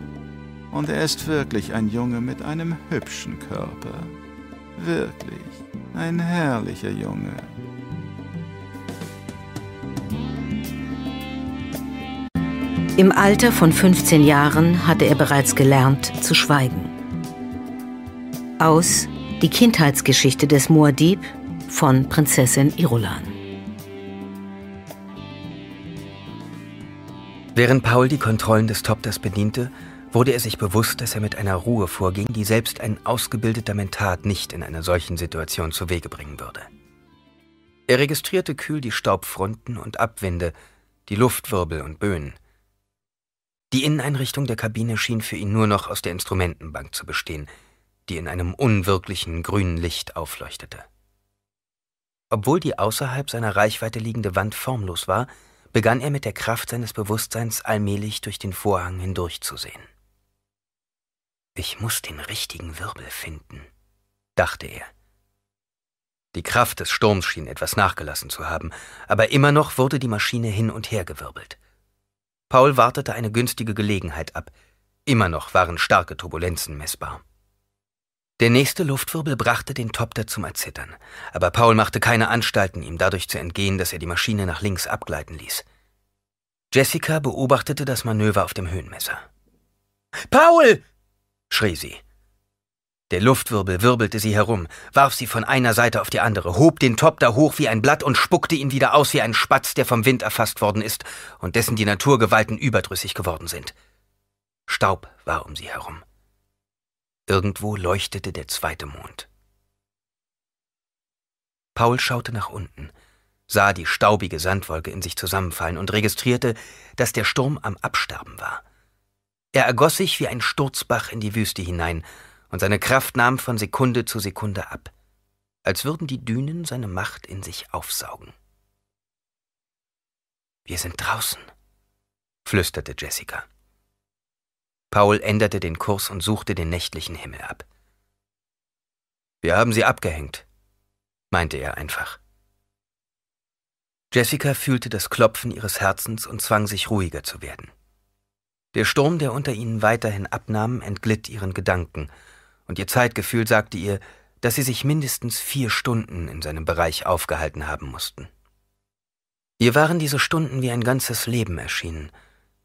Und er ist wirklich ein Junge mit einem hübschen Körper. Wirklich ein herrlicher Junge. Im Alter von 15 Jahren hatte er bereits gelernt zu schweigen. Aus Die Kindheitsgeschichte des Muad'Dib von Prinzessin Irulan. Während Paul die Kontrollen des Topters bediente, wurde er sich bewusst, dass er mit einer Ruhe vorging, die selbst ein ausgebildeter Mentat nicht in einer solchen Situation zu Wege bringen würde. Er registrierte kühl die Staubfronten und Abwinde, die Luftwirbel und Böen. Die Inneneinrichtung der Kabine schien für ihn nur noch aus der Instrumentenbank zu bestehen, die in einem unwirklichen grünen Licht aufleuchtete. Obwohl die außerhalb seiner Reichweite liegende Wand formlos war, begann er mit der Kraft seines Bewusstseins allmählich durch den Vorhang hindurchzusehen. Ich muss den richtigen Wirbel finden, dachte er. Die Kraft des Sturms schien etwas nachgelassen zu haben, aber immer noch wurde die Maschine hin und her gewirbelt. Paul wartete eine günstige Gelegenheit ab. Immer noch waren starke Turbulenzen messbar. Der nächste Luftwirbel brachte den Topter zum Erzittern, aber Paul machte keine Anstalten, ihm dadurch zu entgehen, dass er die Maschine nach links abgleiten ließ. Jessica beobachtete das Manöver auf dem Höhenmesser. Paul! schrie sie. Der Luftwirbel wirbelte sie herum, warf sie von einer Seite auf die andere, hob den Topter hoch wie ein Blatt und spuckte ihn wieder aus wie ein Spatz, der vom Wind erfasst worden ist und dessen die Naturgewalten überdrüssig geworden sind. Staub war um sie herum. Irgendwo leuchtete der zweite Mond. Paul schaute nach unten, sah die staubige Sandwolke in sich zusammenfallen und registrierte, dass der Sturm am Absterben war. Er ergoss sich wie ein Sturzbach in die Wüste hinein, und seine Kraft nahm von Sekunde zu Sekunde ab, als würden die Dünen seine Macht in sich aufsaugen. Wir sind draußen, flüsterte Jessica. Paul änderte den Kurs und suchte den nächtlichen Himmel ab. Wir haben sie abgehängt, meinte er einfach. Jessica fühlte das Klopfen ihres Herzens und zwang sich ruhiger zu werden. Der Sturm, der unter ihnen weiterhin abnahm, entglitt ihren Gedanken, und ihr Zeitgefühl sagte ihr, dass sie sich mindestens vier Stunden in seinem Bereich aufgehalten haben mussten. Ihr waren diese Stunden wie ein ganzes Leben erschienen,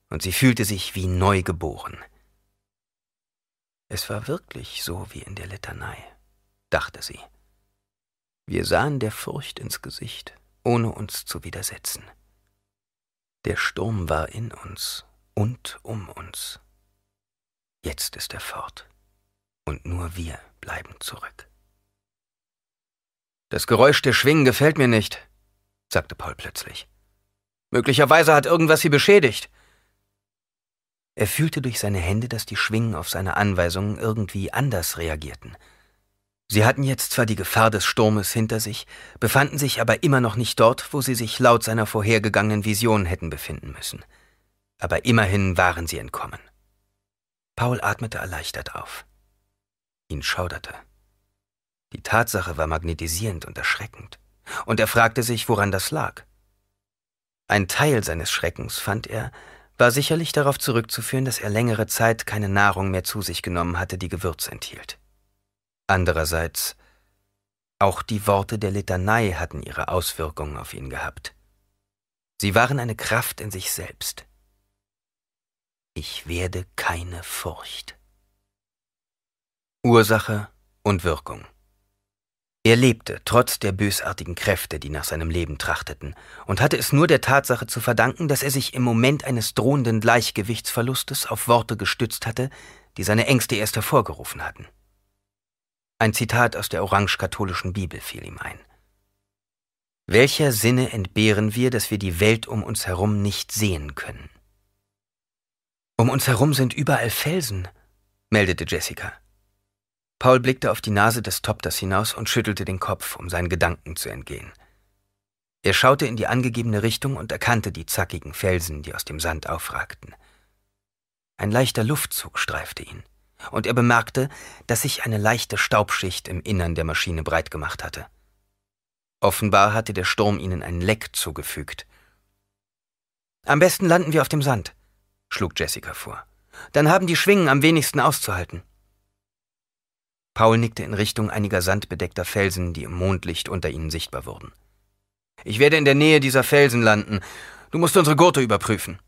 und sie fühlte sich wie neu geboren. Es war wirklich so wie in der Litanei, dachte sie. Wir sahen der Furcht ins Gesicht, ohne uns zu widersetzen. Der Sturm war in uns und um uns. Jetzt ist er fort, und nur wir bleiben zurück. Das Geräusch der Schwingen gefällt mir nicht, sagte Paul plötzlich. Möglicherweise hat irgendwas sie beschädigt. Er fühlte durch seine Hände, dass die Schwingen auf seine Anweisungen irgendwie anders reagierten. Sie hatten jetzt zwar die Gefahr des Sturmes hinter sich, befanden sich aber immer noch nicht dort, wo sie sich laut seiner vorhergegangenen Vision hätten befinden müssen aber immerhin waren sie entkommen. Paul atmete erleichtert auf. Ihn schauderte. Die Tatsache war magnetisierend und erschreckend, und er fragte sich, woran das lag. Ein Teil seines Schreckens, fand er, war sicherlich darauf zurückzuführen, dass er längere Zeit keine Nahrung mehr zu sich genommen hatte, die Gewürz enthielt. Andererseits, auch die Worte der Litanei hatten ihre Auswirkungen auf ihn gehabt. Sie waren eine Kraft in sich selbst. Ich werde keine Furcht. Ursache und Wirkung. Er lebte trotz der bösartigen Kräfte, die nach seinem Leben trachteten, und hatte es nur der Tatsache zu verdanken, dass er sich im Moment eines drohenden Gleichgewichtsverlustes auf Worte gestützt hatte, die seine Ängste erst hervorgerufen hatten. Ein Zitat aus der orange-katholischen Bibel fiel ihm ein. Welcher Sinne entbehren wir, dass wir die Welt um uns herum nicht sehen können? Um uns herum sind überall Felsen, meldete Jessica. Paul blickte auf die Nase des Topters hinaus und schüttelte den Kopf, um seinen Gedanken zu entgehen. Er schaute in die angegebene Richtung und erkannte die zackigen Felsen, die aus dem Sand aufragten. Ein leichter Luftzug streifte ihn, und er bemerkte, dass sich eine leichte Staubschicht im Innern der Maschine breit gemacht hatte. Offenbar hatte der Sturm ihnen ein Leck zugefügt. Am besten landen wir auf dem Sand, schlug Jessica vor. Dann haben die Schwingen am wenigsten auszuhalten. Paul nickte in Richtung einiger sandbedeckter Felsen, die im Mondlicht unter ihnen sichtbar wurden. Ich werde in der Nähe dieser Felsen landen. Du musst unsere Gurte überprüfen.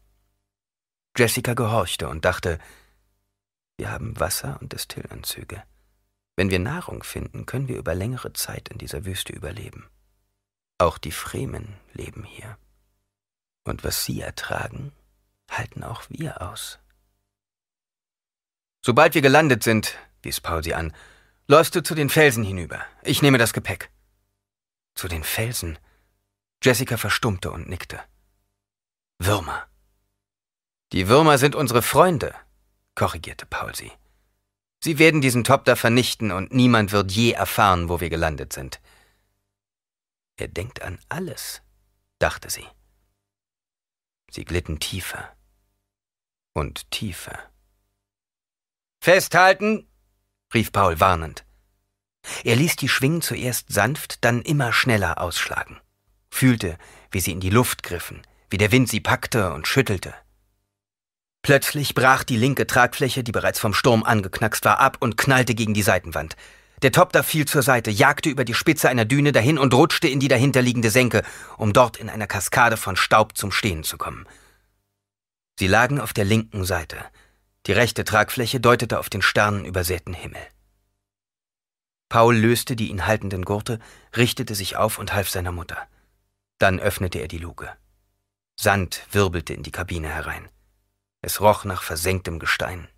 Jessica gehorchte und dachte, wir haben Wasser und Destillanzüge. Wenn wir Nahrung finden, können wir über längere Zeit in dieser Wüste überleben. Auch die Fremen leben hier. Und was sie ertragen, halten auch wir aus. Sobald wir gelandet sind, wies Paul sie an, läufst du zu den Felsen hinüber. Ich nehme das Gepäck. Zu den Felsen? Jessica verstummte und nickte. Würmer. Die Würmer sind unsere Freunde, korrigierte Paul sie. Sie werden diesen Topter vernichten und niemand wird je erfahren, wo wir gelandet sind. Er denkt an alles, dachte sie. Sie glitten tiefer und tiefer. Festhalten! Rief Paul warnend. Er ließ die Schwingen zuerst sanft, dann immer schneller ausschlagen, fühlte, wie sie in die Luft griffen, wie der Wind sie packte und schüttelte. Plötzlich brach die linke Tragfläche, die bereits vom Sturm angeknackst war, ab und knallte gegen die Seitenwand. Der Topter fiel zur Seite, jagte über die Spitze einer Düne dahin und rutschte in die dahinterliegende Senke, um dort in einer Kaskade von Staub zum Stehen zu kommen. Sie lagen auf der linken Seite. Die rechte Tragfläche deutete auf den sternenübersäten Himmel. Paul löste die ihn haltenden Gurte, richtete sich auf und half seiner Mutter. Dann öffnete er die Luke. Sand wirbelte in die Kabine herein. Es roch nach versenktem Gestein.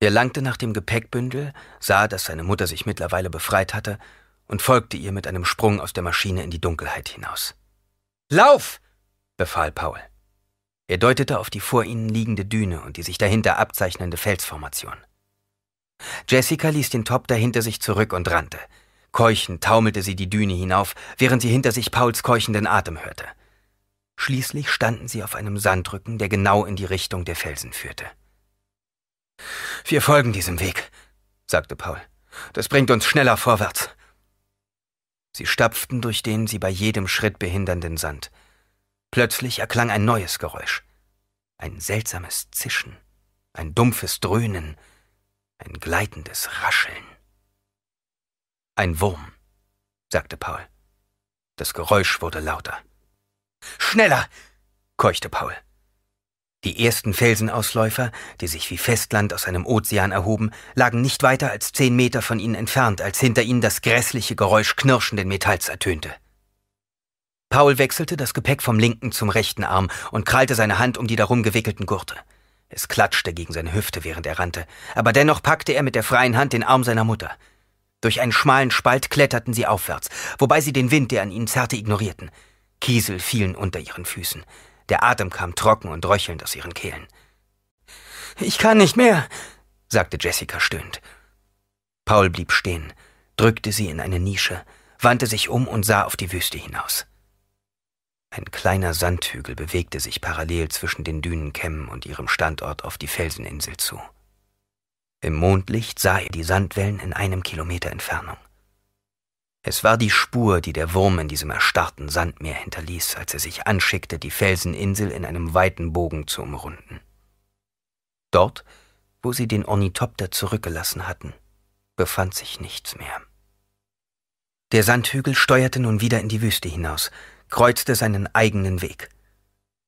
Er langte nach dem Gepäckbündel, sah, dass seine Mutter sich mittlerweile befreit hatte und folgte ihr mit einem Sprung aus der Maschine in die Dunkelheit hinaus. Lauf! befahl Paul. Er deutete auf die vor ihnen liegende Düne und die sich dahinter abzeichnende Felsformation. Jessica ließ den Top dahinter sich zurück und rannte. Keuchend taumelte sie die Düne hinauf, während sie hinter sich Pauls keuchenden Atem hörte. Schließlich standen sie auf einem Sandrücken, der genau in die Richtung der Felsen führte. Wir folgen diesem Weg, sagte Paul. Das bringt uns schneller vorwärts. Sie stapften durch den sie bei jedem Schritt behindernden Sand. Plötzlich erklang ein neues Geräusch. Ein seltsames Zischen, ein dumpfes Dröhnen, ein gleitendes Rascheln. Ein Wurm, sagte Paul. Das Geräusch wurde lauter. Schneller! keuchte Paul. Die ersten Felsenausläufer, die sich wie Festland aus einem Ozean erhoben, lagen nicht weiter als zehn Meter von ihnen entfernt, als hinter ihnen das grässliche Geräusch knirschenden Metalls ertönte. Paul wechselte das Gepäck vom linken zum rechten Arm und krallte seine Hand um die darum gewickelten Gurte. Es klatschte gegen seine Hüfte, während er rannte, aber dennoch packte er mit der freien Hand den Arm seiner Mutter. Durch einen schmalen Spalt kletterten sie aufwärts, wobei sie den Wind, der an ihnen zerrte, ignorierten. Kiesel fielen unter ihren Füßen. Der Atem kam trocken und röchelnd aus ihren Kehlen. Ich kann nicht mehr, sagte Jessica stöhnend. Paul blieb stehen, drückte sie in eine Nische, wandte sich um und sah auf die Wüste hinaus. Ein kleiner Sandhügel bewegte sich parallel zwischen den Dünenkämmen und ihrem Standort auf die Felseninsel zu. Im Mondlicht sah er die Sandwellen in einem Kilometer Entfernung. Es war die Spur, die der Wurm in diesem erstarrten Sandmeer hinterließ, als er sich anschickte, die Felseninsel in einem weiten Bogen zu umrunden. Dort, wo sie den Ornithopter zurückgelassen hatten, befand sich nichts mehr. Der Sandhügel steuerte nun wieder in die Wüste hinaus, kreuzte seinen eigenen Weg.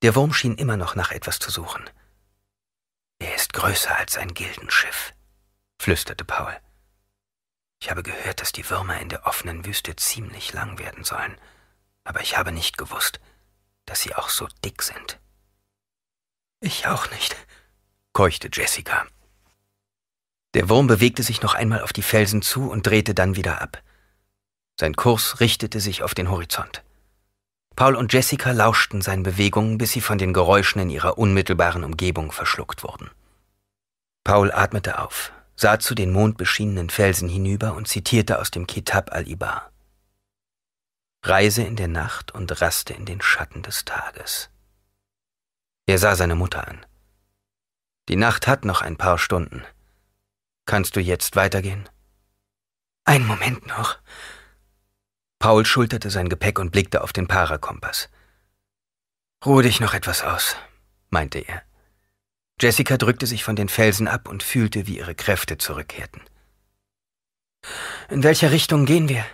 Der Wurm schien immer noch nach etwas zu suchen. Er ist größer als ein Gildenschiff, flüsterte Paul. Ich habe gehört, dass die Würmer in der offenen Wüste ziemlich lang werden sollen, aber ich habe nicht gewusst, dass sie auch so dick sind. Ich auch nicht, keuchte Jessica. Der Wurm bewegte sich noch einmal auf die Felsen zu und drehte dann wieder ab. Sein Kurs richtete sich auf den Horizont. Paul und Jessica lauschten seinen Bewegungen, bis sie von den Geräuschen in ihrer unmittelbaren Umgebung verschluckt wurden. Paul atmete auf, sah zu den mondbeschienenen Felsen hinüber und zitierte aus dem Kitab al-Ibar. Reise in der Nacht und raste in den Schatten des Tages. Er sah seine Mutter an. Die Nacht hat noch ein paar Stunden. Kannst du jetzt weitergehen? Ein Moment noch. Paul schulterte sein Gepäck und blickte auf den Parakompass. Ruhe dich noch etwas aus, meinte er. Jessica drückte sich von den Felsen ab und fühlte, wie ihre Kräfte zurückkehrten. In welcher Richtung gehen wir?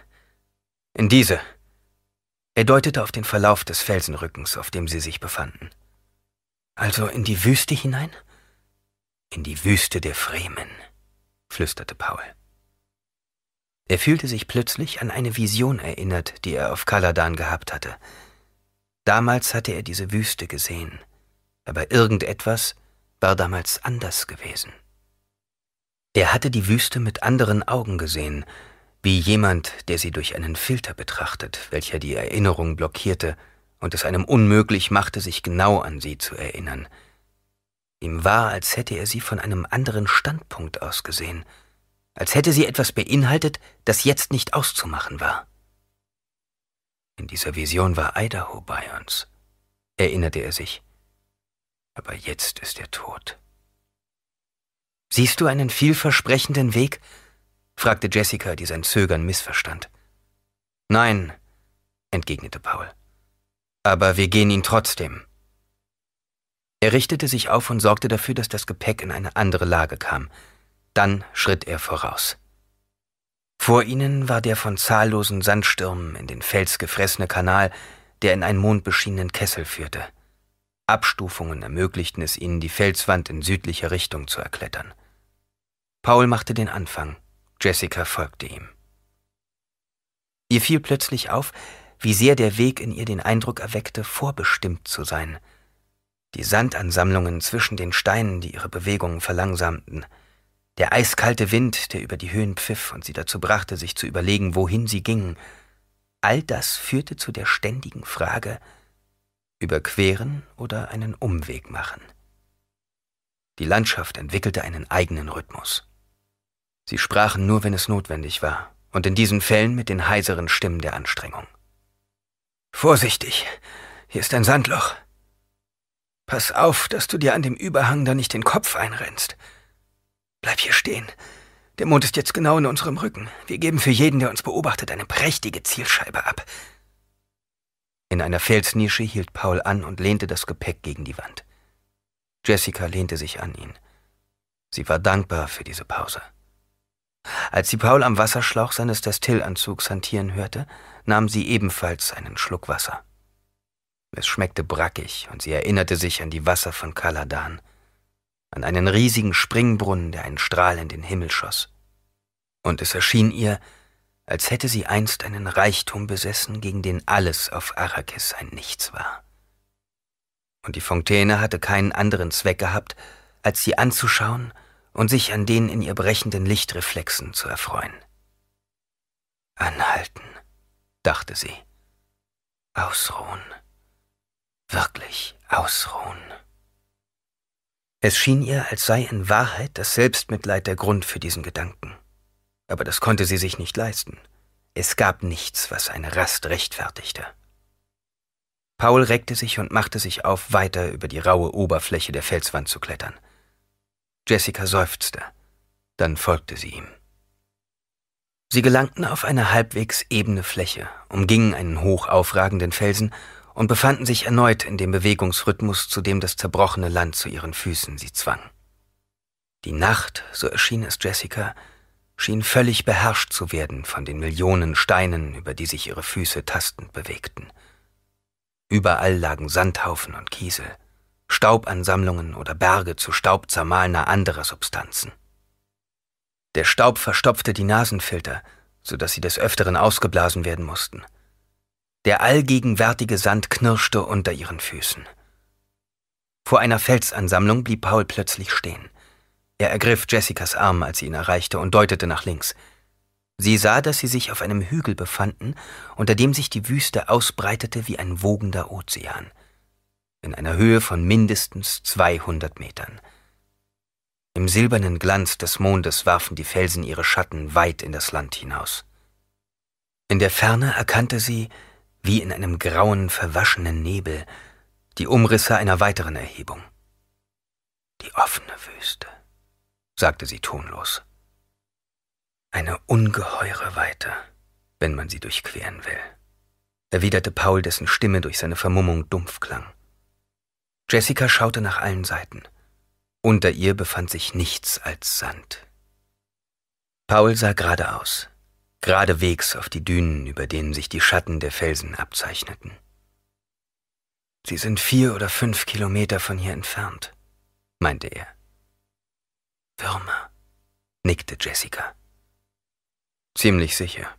In diese. Er deutete auf den Verlauf des Felsenrückens, auf dem sie sich befanden. Also in die Wüste hinein? In die Wüste der Fremen, flüsterte Paul. Er fühlte sich plötzlich an eine Vision erinnert, die er auf Kaladan gehabt hatte. Damals hatte er diese Wüste gesehen – Aber irgendetwas war damals anders gewesen. Er hatte die Wüste mit anderen Augen gesehen, wie jemand, der sie durch einen Filter betrachtet, welcher die Erinnerung blockierte und es einem unmöglich machte, sich genau an sie zu erinnern. Ihm war, als hätte er sie von einem anderen Standpunkt aus gesehen, als hätte sie etwas beinhaltet, das jetzt nicht auszumachen war. In dieser Vision war Idaho bei uns, erinnerte er sich. Aber jetzt ist er tot. Siehst du einen vielversprechenden Weg? fragte Jessica, die sein Zögern missverstand. Nein, entgegnete Paul. Aber wir gehen ihn trotzdem. Er richtete sich auf und sorgte dafür, dass das Gepäck in eine andere Lage kam. Dann schritt er voraus. Vor ihnen war der von zahllosen Sandstürmen in den Fels gefressene Kanal, der in einen mondbeschienenen Kessel führte. Abstufungen ermöglichten es ihnen, die Felswand in südlicher Richtung zu erklettern. Paul machte den Anfang, Jessica folgte ihm. Ihr fiel plötzlich auf, wie sehr der Weg in ihr den Eindruck erweckte, vorbestimmt zu sein. Die Sandansammlungen zwischen den Steinen, die ihre Bewegungen verlangsamten, der eiskalte Wind, der über die Höhen pfiff und sie dazu brachte, sich zu überlegen, wohin sie gingen, all das führte zu der ständigen Frage, überqueren oder einen Umweg machen. Die Landschaft entwickelte einen eigenen Rhythmus. Sie sprachen nur, wenn es notwendig war, und in diesen Fällen mit den heiseren Stimmen der Anstrengung. Vorsichtig, hier ist ein Sandloch. Pass auf, dass du dir an dem Überhang da nicht den Kopf einrennst. Bleib hier stehen. Der Mond ist jetzt genau in unserem Rücken. Wir geben für jeden, der uns beobachtet, eine prächtige Zielscheibe ab. In einer Felsnische hielt Paul an und lehnte das Gepäck gegen die Wand. Jessica lehnte sich an ihn. Sie war dankbar für diese Pause. Als sie Paul am Wasserschlauch seines Destillanzugs hantieren hörte, nahm sie ebenfalls einen Schluck Wasser. Es schmeckte brackig und sie erinnerte sich an die Wasser von Kaladan, an einen riesigen Springbrunnen, der einen Strahl in den Himmel schoss. Und es erschien ihr, als hätte sie einst einen Reichtum besessen, gegen den alles auf Arrakis ein Nichts war. Und die Fontäne hatte keinen anderen Zweck gehabt, als sie anzuschauen und sich an den in ihr brechenden Lichtreflexen zu erfreuen. Anhalten, dachte sie. Ausruhen. Wirklich ausruhen. Es schien ihr, als sei in Wahrheit das Selbstmitleid der Grund für diesen Gedanken. Aber das konnte sie sich nicht leisten. Es gab nichts, was eine Rast rechtfertigte. Paul reckte sich und machte sich auf, weiter über die raue Oberfläche der Felswand zu klettern. Jessica seufzte. Dann folgte sie ihm. Sie gelangten auf eine halbwegs ebene Fläche, umgingen einen hoch aufragenden Felsen und befanden sich erneut in dem Bewegungsrhythmus, zu dem das zerbrochene Land zu ihren Füßen sie zwang. Die Nacht, so erschien es Jessica, schien völlig beherrscht zu werden von den Millionen Steinen, über die sich ihre Füße tastend bewegten. Überall lagen Sandhaufen und Kiesel. Staubansammlungen oder Berge zu Staub zermahlener anderer Substanzen. Der Staub verstopfte die Nasenfilter, so dass sie des Öfteren ausgeblasen werden mussten. Der allgegenwärtige Sand knirschte unter ihren Füßen. Vor einer Felsansammlung blieb Paul plötzlich stehen. Er ergriff Jessicas Arm, als sie ihn erreichte, und deutete nach links. Sie sah, dass sie sich auf einem Hügel befanden, unter dem sich die Wüste ausbreitete wie ein wogender Ozean in einer Höhe von mindestens 200 Metern. Im silbernen Glanz des Mondes warfen die Felsen ihre Schatten weit in das Land hinaus. In der Ferne erkannte sie, wie in einem grauen, verwaschenen Nebel, die Umrisse einer weiteren Erhebung. Die offene Wüste, sagte sie tonlos. Eine ungeheure Weite, wenn man sie durchqueren will, erwiderte Paul, dessen Stimme durch seine Vermummung dumpf klang. Jessica schaute nach allen Seiten. Unter ihr befand sich nichts als Sand. Paul sah geradeaus, geradewegs auf die Dünen, über denen sich die Schatten der Felsen abzeichneten. Sie sind vier oder fünf Kilometer von hier entfernt, meinte er. Würmer, nickte Jessica. Ziemlich sicher.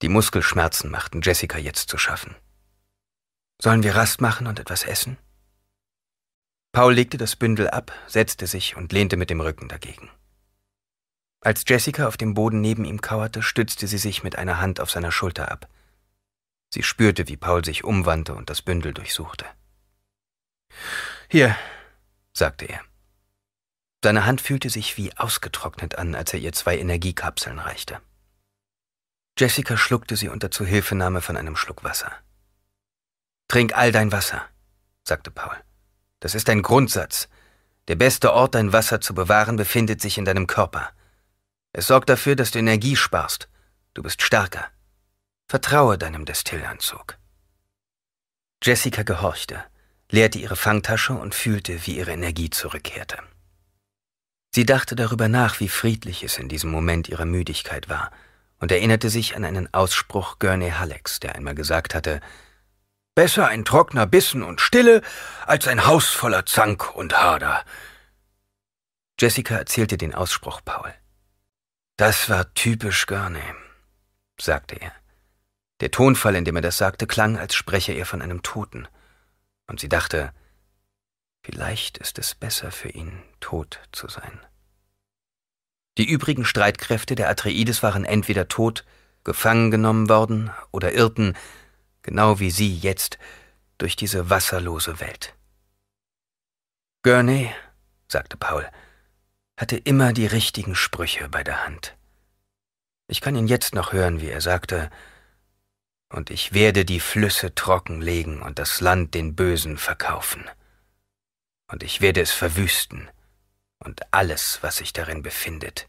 Die Muskelschmerzen machten Jessica jetzt zu schaffen. Sollen wir Rast machen und etwas essen? Paul legte das Bündel ab, setzte sich und lehnte mit dem Rücken dagegen. Als Jessica auf dem Boden neben ihm kauerte, stützte sie sich mit einer Hand auf seiner Schulter ab. Sie spürte, wie Paul sich umwandte und das Bündel durchsuchte. Hier, sagte er. Seine Hand fühlte sich wie ausgetrocknet an, als er ihr zwei Energiekapseln reichte. Jessica schluckte sie unter Zuhilfenahme von einem Schluck Wasser. Trink all dein Wasser, sagte Paul. Das ist ein Grundsatz. Der beste Ort, dein Wasser zu bewahren, befindet sich in deinem Körper. Es sorgt dafür, dass du Energie sparst. Du bist stärker. Vertraue deinem Destillanzug. Jessica gehorchte, leerte ihre Fangtasche und fühlte, wie ihre Energie zurückkehrte. Sie dachte darüber nach, wie friedlich es in diesem Moment ihrer Müdigkeit war, und erinnerte sich an einen Ausspruch Gurney Hallecks, der einmal gesagt hatte, Besser ein trockener Bissen und Stille als ein Haus voller Zank und Hader. Jessica erzählte den Ausspruch Paul. Das war typisch Gurney, sagte er. Der Tonfall, in dem er das sagte, klang, als spreche er von einem Toten. Und sie dachte, vielleicht ist es besser für ihn, tot zu sein. Die übrigen Streitkräfte der Atreides waren entweder tot, gefangen genommen worden oder irrten, genau wie sie jetzt, durch diese wasserlose Welt. Gurney, sagte Paul, hatte immer die richtigen Sprüche bei der Hand. Ich kann ihn jetzt noch hören, wie er sagte, und ich werde die Flüsse trockenlegen und das Land den Bösen verkaufen. Und ich werde es verwüsten und alles, was sich darin befindet,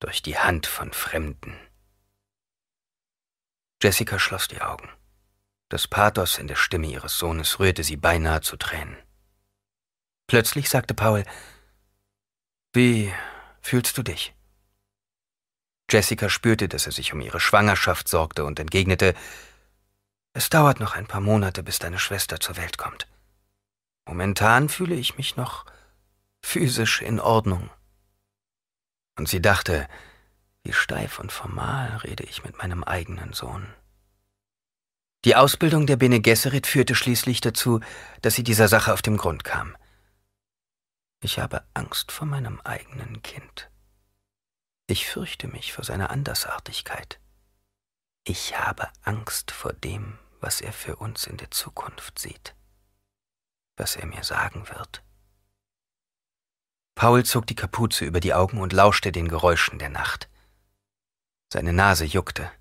durch die Hand von Fremden. Jessica schloss die Augen. Das Pathos in der Stimme ihres Sohnes rührte sie beinahe zu Tränen. Plötzlich sagte Paul, Wie fühlst du dich? Jessica spürte, dass er sich um ihre Schwangerschaft sorgte und entgegnete, Es dauert noch ein paar Monate, bis deine Schwester zur Welt kommt. Momentan fühle ich mich noch physisch in Ordnung. Und sie dachte, wie steif und formal rede ich mit meinem eigenen Sohn. Die Ausbildung der Bene Gesserit führte schließlich dazu, dass sie dieser Sache auf den Grund kam. Ich habe Angst vor meinem eigenen Kind. Ich fürchte mich vor seiner Andersartigkeit. Ich habe Angst vor dem, was er für uns in der Zukunft sieht, was er mir sagen wird. Paul zog die Kapuze über die Augen und lauschte den Geräuschen der Nacht. Seine Nase juckte.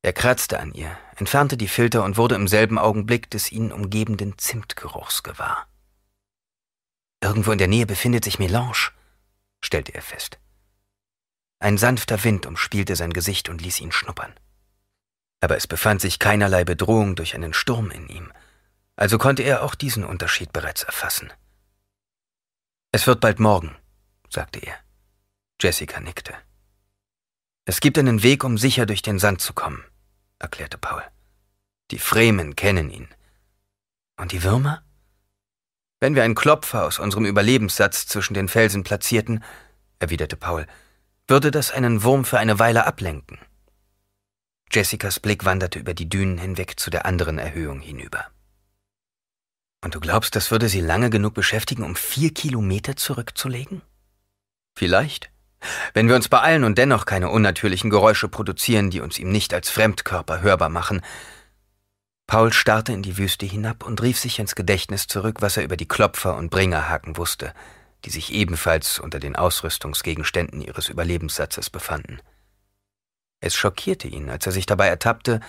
Er kratzte an ihr, entfernte die Filter und wurde im selben Augenblick des ihn umgebenden Zimtgeruchs gewahr. Irgendwo in der Nähe befindet sich Melange, stellte er fest. Ein sanfter Wind umspielte sein Gesicht und ließ ihn schnuppern. Aber es befand sich keinerlei Bedrohung durch einen Sturm in ihm, also konnte er auch diesen Unterschied bereits erfassen. Es wird bald morgen, sagte er. Jessica nickte. Es gibt einen Weg, um sicher durch den Sand zu kommen, erklärte Paul. Die Fremen kennen ihn. Und die Würmer? Wenn wir einen Klopfer aus unserem Überlebenssatz zwischen den Felsen platzierten, erwiderte Paul, würde das einen Wurm für eine Weile ablenken. Jessicas Blick wanderte über die Dünen hinweg zu der anderen Erhöhung hinüber. Und du glaubst, das würde sie lange genug beschäftigen, um vier Kilometer zurückzulegen? Vielleicht. Wenn wir uns beeilen und dennoch keine unnatürlichen Geräusche produzieren, die uns ihm nicht als Fremdkörper hörbar machen. Paul starrte in die Wüste hinab und rief sich ins Gedächtnis zurück, was er über die Klopfer und Bringerhaken wusste, die sich ebenfalls unter den Ausrüstungsgegenständen ihres Überlebenssatzes befanden. Es schockierte ihn, als er sich dabei ertappte,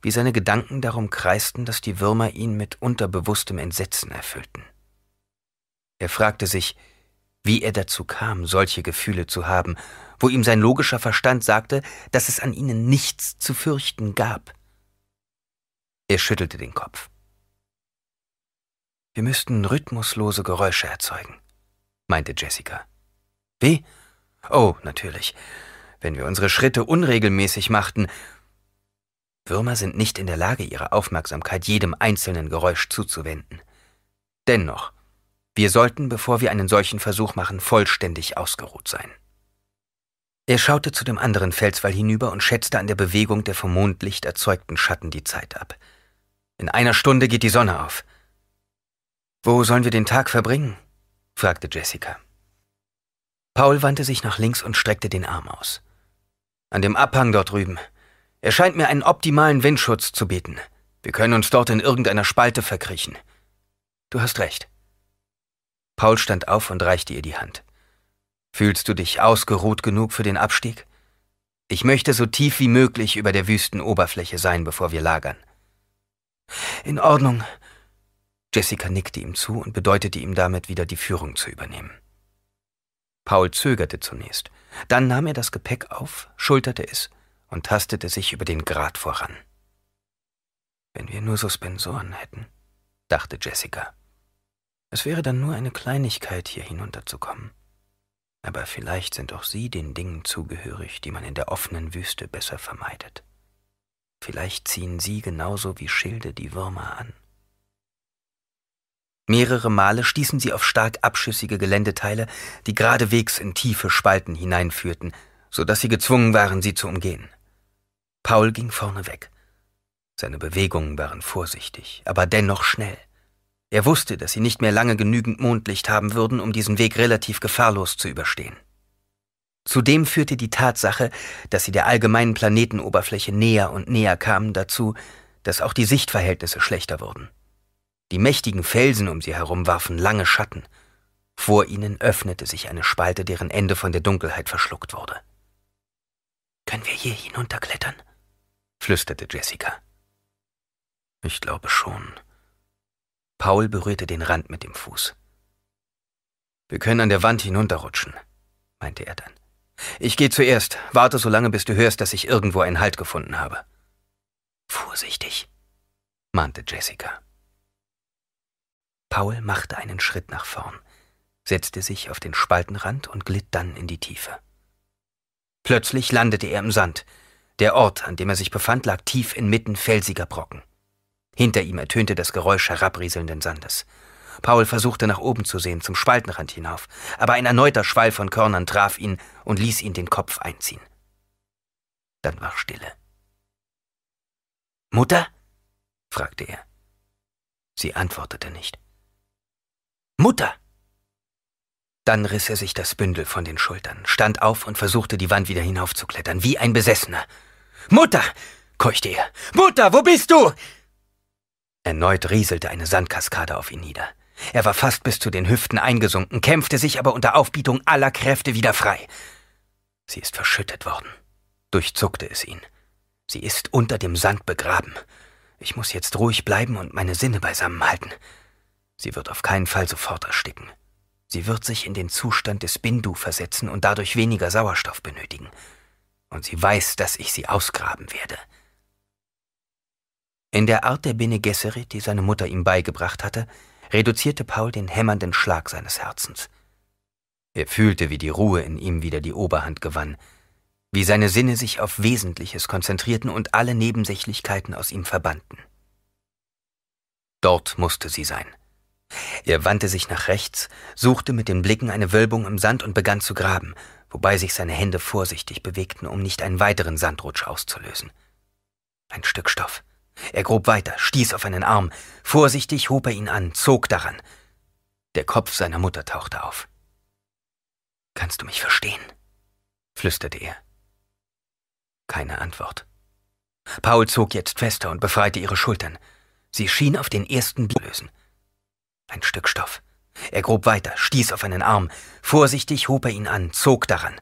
wie seine Gedanken darum kreisten, dass die Würmer ihn mit unterbewusstem Entsetzen erfüllten. Er fragte sich, wie er dazu kam, solche Gefühle zu haben, wo ihm sein logischer Verstand sagte, dass es an ihnen nichts zu fürchten gab. Er schüttelte den Kopf. Wir müssten rhythmuslose Geräusche erzeugen, meinte Jessica. Wie? Oh, natürlich. Wenn wir unsere Schritte unregelmäßig machten. Würmer sind nicht in der Lage, ihre Aufmerksamkeit jedem einzelnen Geräusch zuzuwenden. Dennoch, wir sollten, bevor wir einen solchen Versuch machen, vollständig ausgeruht sein. Er schaute zu dem anderen Felswall hinüber und schätzte an der Bewegung der vom Mondlicht erzeugten Schatten die Zeit ab. In einer Stunde geht die Sonne auf. Wo sollen wir den Tag verbringen? fragte Jessica. Paul wandte sich nach links und streckte den Arm aus. An dem Abhang dort drüben. Er scheint mir einen optimalen Windschutz zu bieten. Wir können uns dort in irgendeiner Spalte verkriechen. Du hast recht. Paul stand auf und reichte ihr die Hand. Fühlst du dich ausgeruht genug für den Abstieg? Ich möchte so tief wie möglich über der Wüstenoberfläche sein, bevor wir lagern. In Ordnung. Jessica nickte ihm zu und bedeutete ihm damit wieder die Führung zu übernehmen. Paul zögerte zunächst, dann nahm er das Gepäck auf, schulterte es und tastete sich über den Grat voran. Wenn wir nur Suspensoren hätten, dachte Jessica. Es wäre dann nur eine Kleinigkeit, hier hinunterzukommen. Aber vielleicht sind auch sie den Dingen zugehörig, die man in der offenen Wüste besser vermeidet. Vielleicht ziehen sie genauso wie Schilde die Würmer an. Mehrere Male stießen sie auf stark abschüssige Geländeteile, die geradewegs in tiefe Spalten hineinführten, so dass sie gezwungen waren, sie zu umgehen. Paul ging vorne weg. Seine Bewegungen waren vorsichtig, aber dennoch schnell. Er wusste, dass sie nicht mehr lange genügend Mondlicht haben würden, um diesen Weg relativ gefahrlos zu überstehen. Zudem führte die Tatsache, dass sie der allgemeinen Planetenoberfläche näher und näher kamen, dazu, dass auch die Sichtverhältnisse schlechter wurden. Die mächtigen Felsen um sie herum warfen lange Schatten. Vor ihnen öffnete sich eine Spalte, deren Ende von der Dunkelheit verschluckt wurde. Können wir hier hinunterklettern? flüsterte Jessica. Ich glaube schon. Paul berührte den Rand mit dem Fuß. Wir können an der Wand hinunterrutschen, meinte er dann. Ich gehe zuerst, warte so lange, bis du hörst, dass ich irgendwo einen Halt gefunden habe. Vorsichtig, mahnte Jessica. Paul machte einen Schritt nach vorn, setzte sich auf den Spaltenrand und glitt dann in die Tiefe. Plötzlich landete er im Sand. Der Ort, an dem er sich befand, lag tief inmitten felsiger Brocken. Hinter ihm ertönte das Geräusch herabrieselnden Sandes. Paul versuchte nach oben zu sehen, zum Spaltenrand hinauf, aber ein erneuter Schwall von Körnern traf ihn und ließ ihn den Kopf einziehen. Dann war Stille. Mutter? fragte er. Sie antwortete nicht. Mutter! Dann riss er sich das Bündel von den Schultern, stand auf und versuchte, die Wand wieder hinaufzuklettern, wie ein Besessener. Mutter! keuchte er. Mutter, wo bist du? Erneut rieselte eine Sandkaskade auf ihn nieder. Er war fast bis zu den Hüften eingesunken, kämpfte sich aber unter Aufbietung aller Kräfte wieder frei. Sie ist verschüttet worden, durchzuckte es ihn. Sie ist unter dem Sand begraben. Ich muss jetzt ruhig bleiben und meine Sinne beisammenhalten. Sie wird auf keinen Fall sofort ersticken. Sie wird sich in den Zustand des Bindu versetzen und dadurch weniger Sauerstoff benötigen. Und sie weiß, dass ich sie ausgraben werde. In der Art der Bene Gesserit, die seine Mutter ihm beigebracht hatte, reduzierte Paul den hämmernden Schlag seines Herzens. Er fühlte, wie die Ruhe in ihm wieder die Oberhand gewann, wie seine Sinne sich auf Wesentliches konzentrierten und alle Nebensächlichkeiten aus ihm verbannten. Dort musste sie sein. Er wandte sich nach rechts, suchte mit den Blicken eine Wölbung im Sand und begann zu graben, wobei sich seine Hände vorsichtig bewegten, um nicht einen weiteren Sandrutsch auszulösen. Ein Stück Stoff. Er grub weiter, stieß auf einen Arm. Vorsichtig hob er ihn an, zog daran. Der Kopf seiner Mutter tauchte auf. Kannst du mich verstehen? flüsterte er. Keine Antwort. Paul zog jetzt fester und befreite ihre Schultern. Sie schien auf den ersten Blick lösen. Ein Stück Stoff. Er grub weiter, stieß auf einen Arm. Vorsichtig hob er ihn an, zog daran.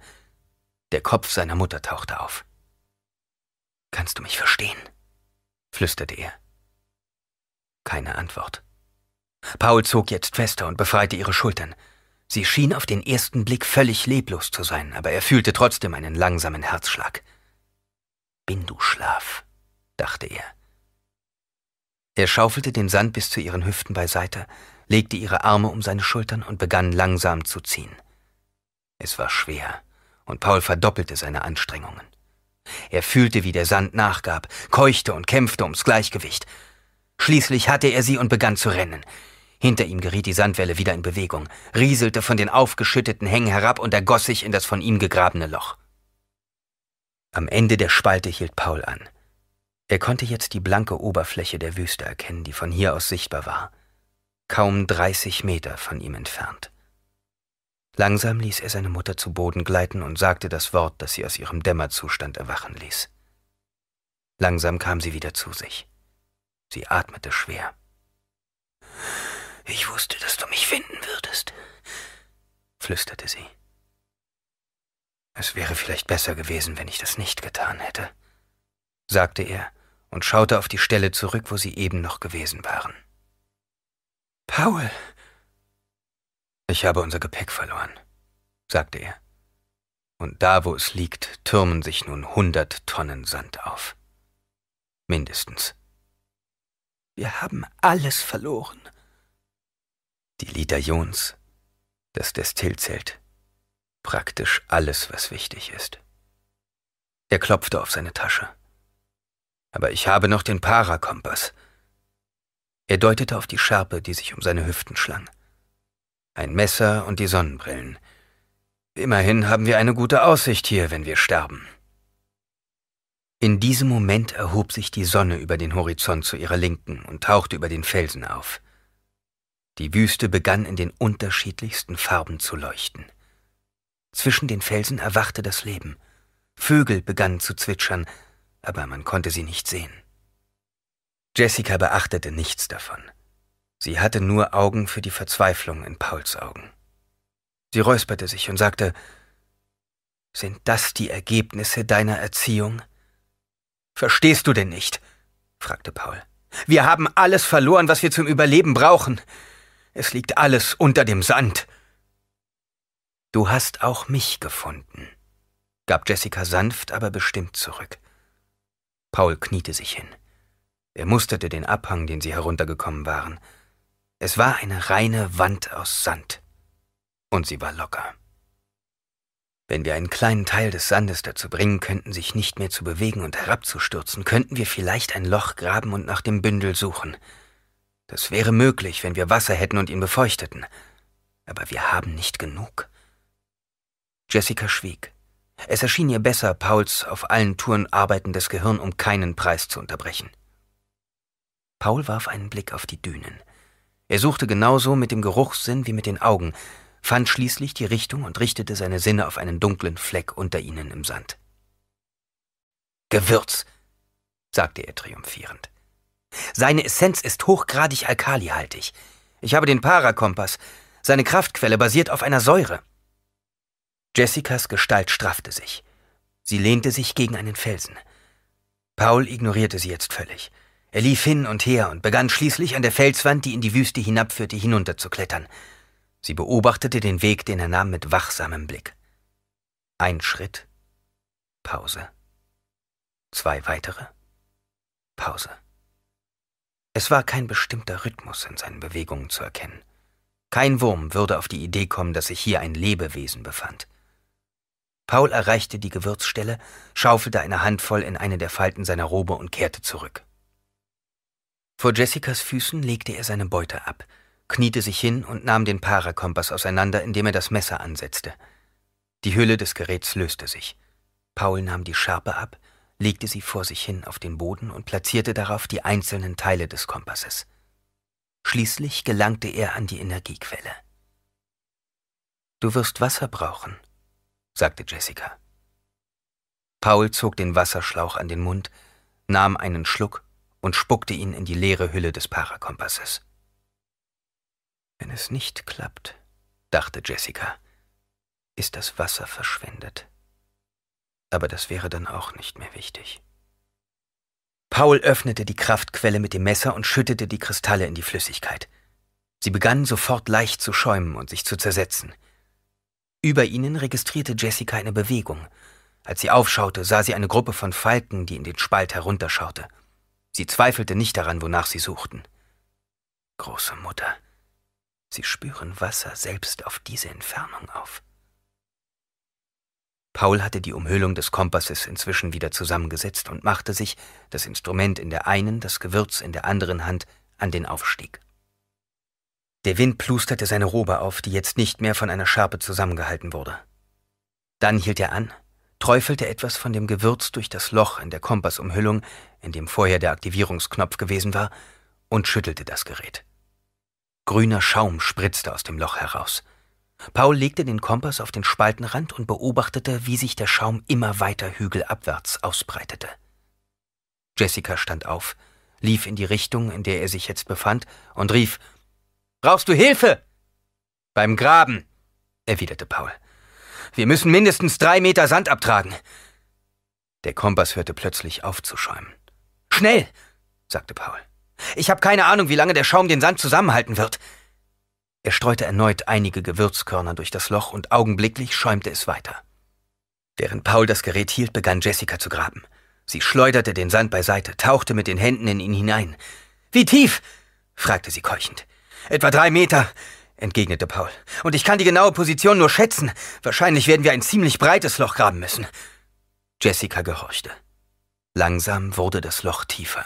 Der Kopf seiner Mutter tauchte auf. Kannst du mich verstehen? Flüsterte er. Keine Antwort. Paul zog jetzt fester und befreite ihre Schultern. Sie schien auf den ersten Blick völlig leblos zu sein, aber er fühlte trotzdem einen langsamen Herzschlag. Bindu-Schlaf, dachte er. Er schaufelte den Sand bis zu ihren Hüften beiseite, legte ihre Arme um seine Schultern und begann langsam zu ziehen. Es war schwer, und Paul verdoppelte seine Anstrengungen. Er fühlte, wie der Sand nachgab, keuchte und kämpfte ums Gleichgewicht. Schließlich hatte er sie und begann zu rennen. Hinter ihm geriet die Sandwelle wieder in Bewegung, rieselte von den aufgeschütteten Hängen herab und ergoss sich in das von ihm gegrabene Loch. Am Ende der Spalte hielt Paul an. Er konnte jetzt die blanke Oberfläche der Wüste erkennen, die von hier aus sichtbar war kaum 30 Meter von ihm entfernt. Langsam ließ er seine Mutter zu Boden gleiten und sagte das Wort, das sie aus ihrem Dämmerzustand erwachen ließ. Langsam kam sie wieder zu sich. Sie atmete schwer. Ich wusste, dass du mich finden würdest, flüsterte sie. Es wäre vielleicht besser gewesen, wenn ich das nicht getan hätte, sagte er und schaute auf die Stelle zurück, wo sie eben noch gewesen waren. Paul! Ich habe unser Gepäck verloren, sagte er. Und da, wo es liegt, türmen sich nun hundert Tonnen Sand auf. Mindestens. Wir haben alles verloren. Die Liter Jons, das Destillzelt, praktisch alles, was wichtig ist. Er klopfte auf seine Tasche. Aber ich habe noch den Parakompass. Er deutete auf die Schärpe, die sich um seine Hüften schlang. Ein Messer und die Sonnenbrillen. Immerhin haben wir eine gute Aussicht hier, wenn wir sterben. In diesem Moment erhob sich die Sonne über den Horizont zu ihrer Linken und tauchte über den Felsen auf. Die Wüste begann in den unterschiedlichsten Farben zu leuchten. Zwischen den Felsen erwachte das Leben. Vögel begannen zu zwitschern, aber man konnte sie nicht sehen. Jessica beachtete nichts davon. Sie hatte nur Augen für die Verzweiflung in Pauls Augen. Sie räusperte sich und sagte, Sind das die Ergebnisse deiner Erziehung? Verstehst du denn nicht? fragte Paul. Wir haben alles verloren, was wir zum Überleben brauchen. Es liegt alles unter dem Sand. Du hast auch mich gefunden, gab Jessica sanft, aber bestimmt zurück. Paul kniete sich hin. Er musterte den Abhang, den sie heruntergekommen waren. Es war eine reine Wand aus Sand. Und sie war locker. Wenn wir einen kleinen Teil des Sandes dazu bringen könnten, sich nicht mehr zu bewegen und herabzustürzen, könnten wir vielleicht ein Loch graben und nach dem Bündel suchen. Das wäre möglich, wenn wir Wasser hätten und ihn befeuchteten. Aber wir haben nicht genug. Jessica schwieg. Es erschien ihr besser, Pauls auf allen Touren arbeitendes Gehirn um keinen Preis zu unterbrechen. Paul warf einen Blick auf die Dünen. Er suchte genauso mit dem Geruchssinn wie mit den Augen, fand schließlich die Richtung und richtete seine Sinne auf einen dunklen Fleck unter ihnen im Sand. Gewürz, sagte er triumphierend. Seine Essenz ist hochgradig alkalihaltig. Ich habe den Parakompass. Seine Kraftquelle basiert auf einer Säure. Jessicas Gestalt straffte sich. Sie lehnte sich gegen einen Felsen. Paul ignorierte sie jetzt völlig. Er lief hin und her und begann schließlich an der Felswand, die in die Wüste hinabführte, hinunterzuklettern. Sie beobachtete den Weg, den er nahm, mit wachsamem Blick. Ein Schritt, Pause. Zwei weitere, Pause. Es war kein bestimmter Rhythmus in seinen Bewegungen zu erkennen. Kein Wurm würde auf die Idee kommen, dass sich hier ein Lebewesen befand. Paul erreichte die Gewürzstelle, schaufelte eine Handvoll in eine der Falten seiner Robe und kehrte zurück. Vor Jessicas Füßen legte er seine Beute ab, kniete sich hin und nahm den Parakompass auseinander, indem er das Messer ansetzte. Die Hülle des Geräts löste sich. Paul nahm die Schärpe ab, legte sie vor sich hin auf den Boden und platzierte darauf die einzelnen Teile des Kompasses. Schließlich gelangte er an die Energiequelle. Du wirst Wasser brauchen, sagte Jessica. Paul zog den Wasserschlauch an den Mund, nahm einen Schluck und spuckte ihn in die leere Hülle des Parakompasses. Wenn es nicht klappt, dachte Jessica, ist das Wasser verschwendet. Aber das wäre dann auch nicht mehr wichtig. Paul öffnete die Kraftquelle mit dem Messer und schüttete die Kristalle in die Flüssigkeit. Sie begannen sofort leicht zu schäumen und sich zu zersetzen. Über ihnen registrierte Jessica eine Bewegung. Als sie aufschaute, sah sie eine Gruppe von Falken, die in den Spalt herunterschaute. Sie zweifelte nicht daran, wonach sie suchten. Große Mutter, Sie spüren Wasser selbst auf diese Entfernung auf. Paul hatte die Umhüllung des Kompasses inzwischen wieder zusammengesetzt und machte sich, das Instrument in der einen, das Gewürz in der anderen Hand, an den Aufstieg. Der Wind plusterte seine Robe auf, die jetzt nicht mehr von einer Schärpe zusammengehalten wurde. Dann hielt er an, träufelte etwas von dem Gewürz durch das Loch in der Kompassumhüllung, in dem vorher der Aktivierungsknopf gewesen war, und schüttelte das Gerät. Grüner Schaum spritzte aus dem Loch heraus. Paul legte den Kompass auf den Spaltenrand und beobachtete, wie sich der Schaum immer weiter hügelabwärts ausbreitete. Jessica stand auf, lief in die Richtung, in der er sich jetzt befand, und rief Brauchst du Hilfe? Beim Graben, erwiderte Paul. Wir müssen mindestens drei Meter Sand abtragen. Der Kompass hörte plötzlich auf zu schäumen. Schnell, sagte Paul. Ich habe keine Ahnung, wie lange der Schaum den Sand zusammenhalten wird. Er streute erneut einige Gewürzkörner durch das Loch und augenblicklich schäumte es weiter. Während Paul das Gerät hielt, begann Jessica zu graben. Sie schleuderte den Sand beiseite, tauchte mit den Händen in ihn hinein. Wie tief? fragte sie keuchend. Etwa drei Meter, entgegnete Paul. Und ich kann die genaue Position nur schätzen. Wahrscheinlich werden wir ein ziemlich breites Loch graben müssen. Jessica gehorchte. Langsam wurde das Loch tiefer.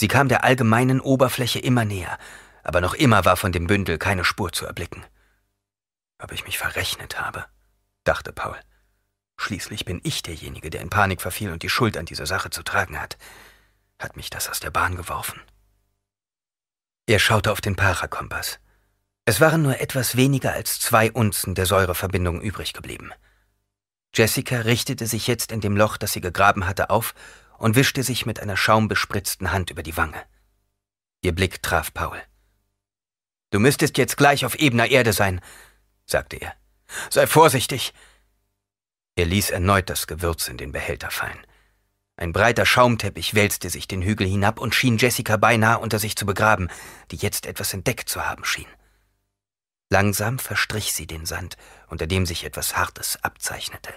Sie kam der allgemeinen Oberfläche immer näher, aber noch immer war von dem Bündel keine Spur zu erblicken. Ob ich mich verrechnet habe, dachte Paul. Schließlich bin ich derjenige, der in Panik verfiel und die Schuld an dieser Sache zu tragen hat. Hat mich das aus der Bahn geworfen? Er schaute auf den Parakompass. Es waren nur etwas weniger als zwei Unzen der Säureverbindung übrig geblieben. Jessica richtete sich jetzt in dem Loch, das sie gegraben hatte, auf und wischte sich mit einer schaumbespritzten Hand über die Wange. Ihr Blick traf Paul. Du müsstest jetzt gleich auf ebener Erde sein, sagte er. Sei vorsichtig. Er ließ erneut das Gewürz in den Behälter fallen. Ein breiter Schaumteppich wälzte sich den Hügel hinab und schien Jessica beinahe unter sich zu begraben, die jetzt etwas entdeckt zu haben schien. Langsam verstrich sie den Sand, unter dem sich etwas Hartes abzeichnete.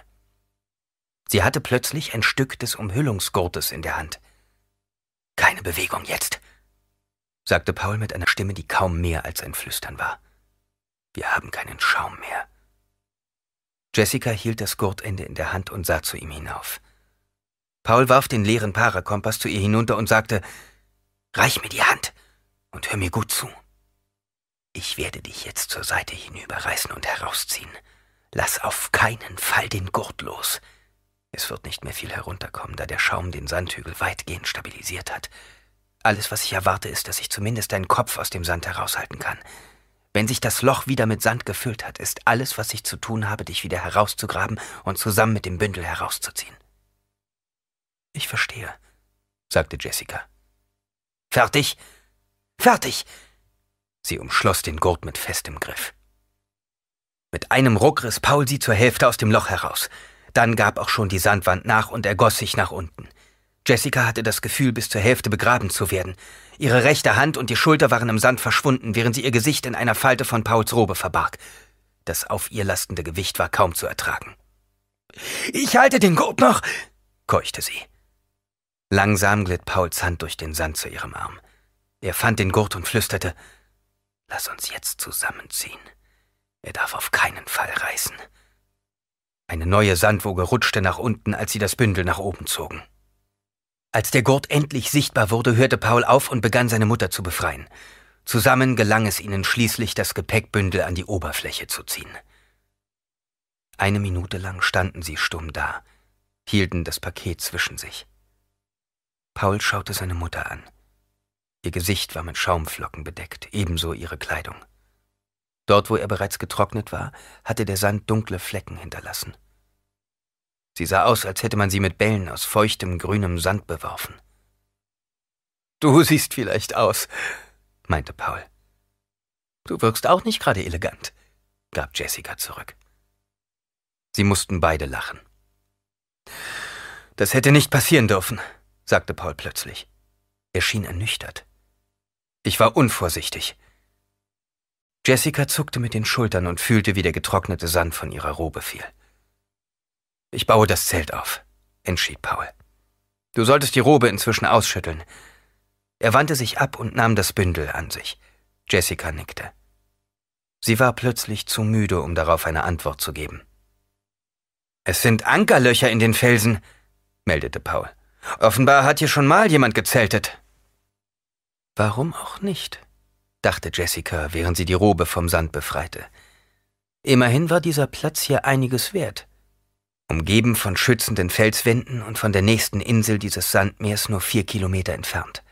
Sie hatte plötzlich ein Stück des Umhüllungsgurtes in der Hand. Keine Bewegung jetzt, sagte Paul mit einer Stimme, die kaum mehr als ein Flüstern war. Wir haben keinen Schaum mehr. Jessica hielt das Gurtende in der Hand und sah zu ihm hinauf. Paul warf den leeren Parakompass zu ihr hinunter und sagte, Reich mir die Hand und hör mir gut zu. Ich werde dich jetzt zur Seite hinüberreißen und herausziehen. Lass auf keinen Fall den Gurt los. Es wird nicht mehr viel herunterkommen, da der Schaum den Sandhügel weitgehend stabilisiert hat. Alles, was ich erwarte, ist, dass ich zumindest deinen Kopf aus dem Sand heraushalten kann. Wenn sich das Loch wieder mit Sand gefüllt hat, ist alles, was ich zu tun habe, dich wieder herauszugraben und zusammen mit dem Bündel herauszuziehen. Ich verstehe, sagte Jessica. Fertig? Fertig! Sie umschloss den Gurt mit festem Griff. Mit einem Ruck riss Paul sie zur Hälfte aus dem Loch heraus. Dann gab auch schon die Sandwand nach und ergoss sich nach unten. Jessica hatte das Gefühl, bis zur Hälfte begraben zu werden. Ihre rechte Hand und die Schulter waren im Sand verschwunden, während sie ihr Gesicht in einer Falte von Pauls Robe verbarg. Das auf ihr lastende Gewicht war kaum zu ertragen. Ich halte den Gurt noch, keuchte sie. Langsam glitt Pauls Hand durch den Sand zu ihrem Arm. Er fand den Gurt und flüsterte, Lass uns jetzt zusammenziehen. Er darf auf keinen Fall reißen. Eine neue Sandwoge rutschte nach unten, als sie das Bündel nach oben zogen. Als der Gurt endlich sichtbar wurde, hörte Paul auf und begann seine Mutter zu befreien. Zusammen gelang es ihnen schließlich, das Gepäckbündel an die Oberfläche zu ziehen. Eine Minute lang standen sie stumm da, hielten das Paket zwischen sich. Paul schaute seine Mutter an. Ihr Gesicht war mit Schaumflocken bedeckt, ebenso ihre Kleidung. Dort, wo er bereits getrocknet war, hatte der Sand dunkle Flecken hinterlassen. Sie sah aus, als hätte man sie mit Bällen aus feuchtem, grünem Sand beworfen. Du siehst vielleicht aus, meinte Paul. Du wirkst auch nicht gerade elegant, gab Jessica zurück. Sie mussten beide lachen. Das hätte nicht passieren dürfen, sagte Paul plötzlich. Er schien ernüchtert. Ich war unvorsichtig. Jessica zuckte mit den Schultern und fühlte, wie der getrocknete Sand von ihrer Robe fiel. Ich baue das Zelt auf, entschied Paul. Du solltest die Robe inzwischen ausschütteln. Er wandte sich ab und nahm das Bündel an sich. Jessica nickte. Sie war plötzlich zu müde, um darauf eine Antwort zu geben. Es sind Ankerlöcher in den Felsen, meldete Paul. Offenbar hat hier schon mal jemand gezeltet. Warum auch nicht? dachte Jessica, während sie die Robe vom Sand befreite. Immerhin war dieser Platz hier einiges wert umgeben von schützenden Felswänden und von der nächsten Insel dieses Sandmeers nur vier Kilometer entfernt.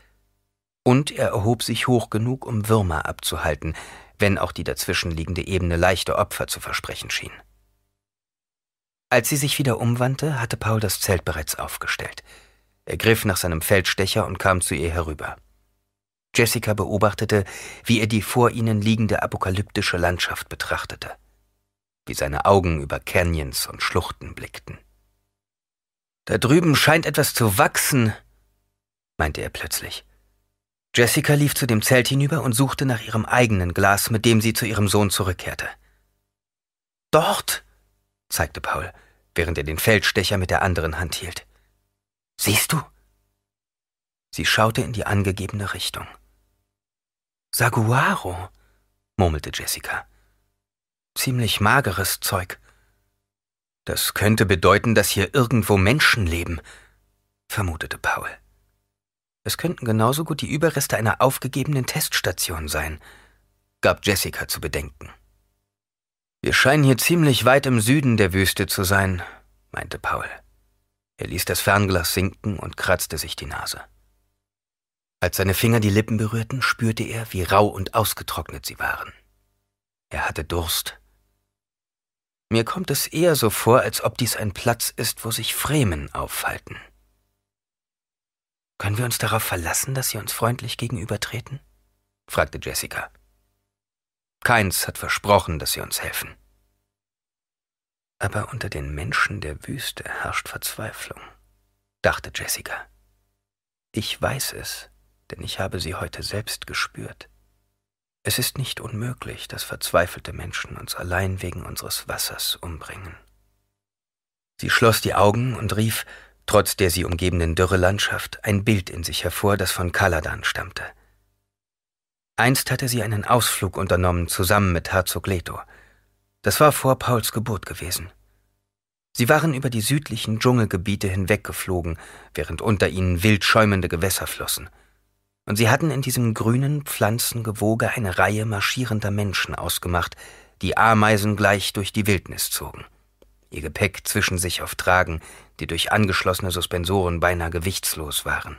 Und er erhob sich hoch genug, um Würmer abzuhalten, wenn auch die dazwischenliegende Ebene leichte Opfer zu versprechen schien. Als sie sich wieder umwandte, hatte Paul das Zelt bereits aufgestellt. Er griff nach seinem Feldstecher und kam zu ihr herüber. Jessica beobachtete, wie er die vor ihnen liegende apokalyptische Landschaft betrachtete, wie seine Augen über Canyons und Schluchten blickten. Da drüben scheint etwas zu wachsen, meinte er plötzlich. Jessica lief zu dem Zelt hinüber und suchte nach ihrem eigenen Glas, mit dem sie zu ihrem Sohn zurückkehrte. Dort, zeigte Paul, während er den Feldstecher mit der anderen Hand hielt. Siehst du? Sie schaute in die angegebene Richtung. Saguaro, murmelte Jessica. Ziemlich mageres Zeug. Das könnte bedeuten, dass hier irgendwo Menschen leben, vermutete Paul. Es könnten genauso gut die Überreste einer aufgegebenen Teststation sein, gab Jessica zu bedenken. Wir scheinen hier ziemlich weit im Süden der Wüste zu sein, meinte Paul. Er ließ das Fernglas sinken und kratzte sich die Nase. Als seine Finger die Lippen berührten, spürte er, wie rau und ausgetrocknet sie waren. Er hatte Durst. Mir kommt es eher so vor, als ob dies ein Platz ist, wo sich Fremen aufhalten. Können wir uns darauf verlassen, dass sie uns freundlich gegenübertreten? fragte Jessica. Keins hat versprochen, dass sie uns helfen. Aber unter den Menschen der Wüste herrscht Verzweiflung, dachte Jessica. Ich weiß es, denn ich habe sie heute selbst gespürt. Es ist nicht unmöglich, dass verzweifelte Menschen uns allein wegen unseres Wassers umbringen. Sie schloss die Augen und rief, trotz der sie umgebenden Dürrelandschaft, ein Bild in sich hervor, das von Kaladan stammte. Einst hatte sie einen Ausflug unternommen, zusammen mit Herzog Leto. Das war vor Pauls Geburt gewesen. Sie waren über die südlichen Dschungelgebiete hinweggeflogen, während unter ihnen wild schäumende Gewässer flossen und sie hatten in diesem grünen Pflanzengewoge eine Reihe marschierender Menschen ausgemacht, die Ameisen gleich durch die Wildnis zogen. Ihr Gepäck zwischen sich auf Tragen, die durch angeschlossene Suspensoren beinahe gewichtslos waren.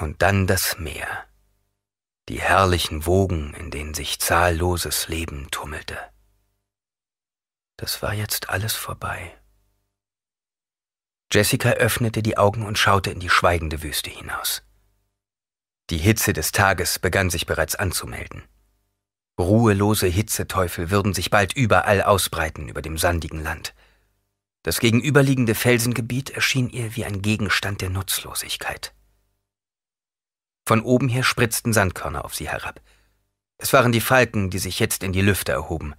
Und dann das Meer. Die herrlichen Wogen, in denen sich zahlloses Leben tummelte. Das war jetzt alles vorbei. Jessica öffnete die Augen und schaute in die schweigende Wüste hinaus. Die Hitze des Tages begann sich bereits anzumelden. Ruhelose Hitzeteufel würden sich bald überall ausbreiten über dem sandigen Land. Das gegenüberliegende Felsengebiet erschien ihr wie ein Gegenstand der Nutzlosigkeit. Von oben her spritzten Sandkörner auf sie herab. Es waren die Falken, die sich jetzt in die Lüfte erhoben.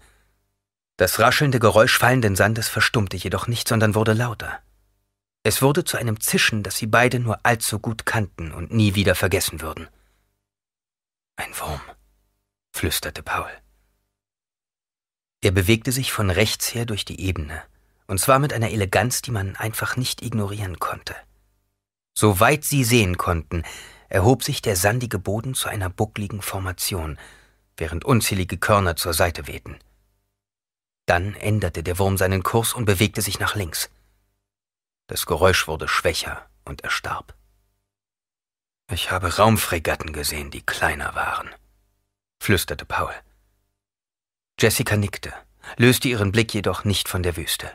Das raschelnde Geräusch fallenden Sandes verstummte jedoch nicht, sondern wurde lauter. Es wurde zu einem Zischen, das sie beide nur allzu gut kannten und nie wieder vergessen würden. Ein Wurm, flüsterte Paul. Er bewegte sich von rechts her durch die Ebene, und zwar mit einer Eleganz, die man einfach nicht ignorieren konnte. Soweit sie sehen konnten, erhob sich der sandige Boden zu einer buckligen Formation, während unzählige Körner zur Seite wehten. Dann änderte der Wurm seinen Kurs und bewegte sich nach links. Das Geräusch wurde schwächer und er starb. Ich habe Raumfregatten gesehen, die kleiner waren, flüsterte Paul. Jessica nickte, löste ihren Blick jedoch nicht von der Wüste.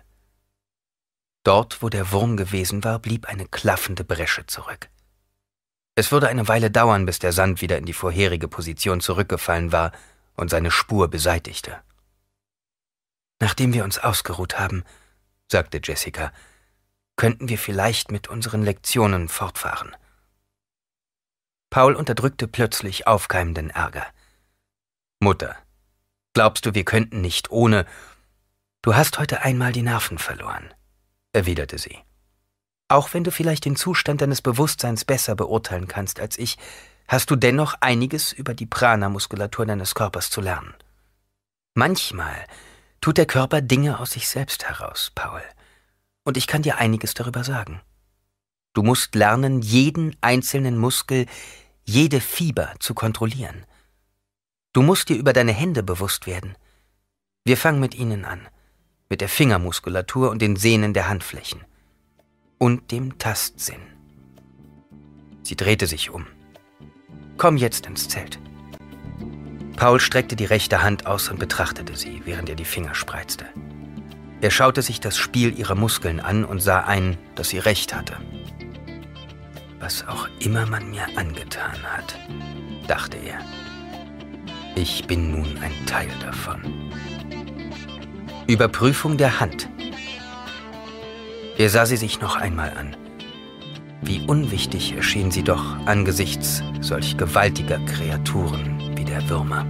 Dort, wo der Wurm gewesen war, blieb eine klaffende Bresche zurück. Es würde eine Weile dauern, bis der Sand wieder in die vorherige Position zurückgefallen war und seine Spur beseitigte. Nachdem wir uns ausgeruht haben, sagte Jessica, könnten wir vielleicht mit unseren Lektionen fortfahren. Paul unterdrückte plötzlich aufkeimenden Ärger. Mutter, glaubst du, wir könnten nicht ohne... Du hast heute einmal die Nerven verloren, erwiderte sie. Auch wenn du vielleicht den Zustand deines Bewusstseins besser beurteilen kannst als ich, hast du dennoch einiges über die Prana-Muskulatur deines Körpers zu lernen. Manchmal tut der Körper Dinge aus sich selbst heraus, Paul und ich kann dir einiges darüber sagen. Du musst lernen, jeden einzelnen Muskel, jede Fieber zu kontrollieren. Du musst dir über deine Hände bewusst werden. Wir fangen mit ihnen an, mit der Fingermuskulatur und den Sehnen der Handflächen und dem Tastsinn. Sie drehte sich um. Komm jetzt ins Zelt. Paul streckte die rechte Hand aus und betrachtete sie, während er die Finger spreizte. Er schaute sich das Spiel ihrer Muskeln an und sah ein, dass sie recht hatte. Was auch immer man mir angetan hat, dachte er. Ich bin nun ein Teil davon. Überprüfung der Hand. Er sah sie sich noch einmal an. Wie unwichtig erschien sie doch angesichts solch gewaltiger Kreaturen wie der Würmer.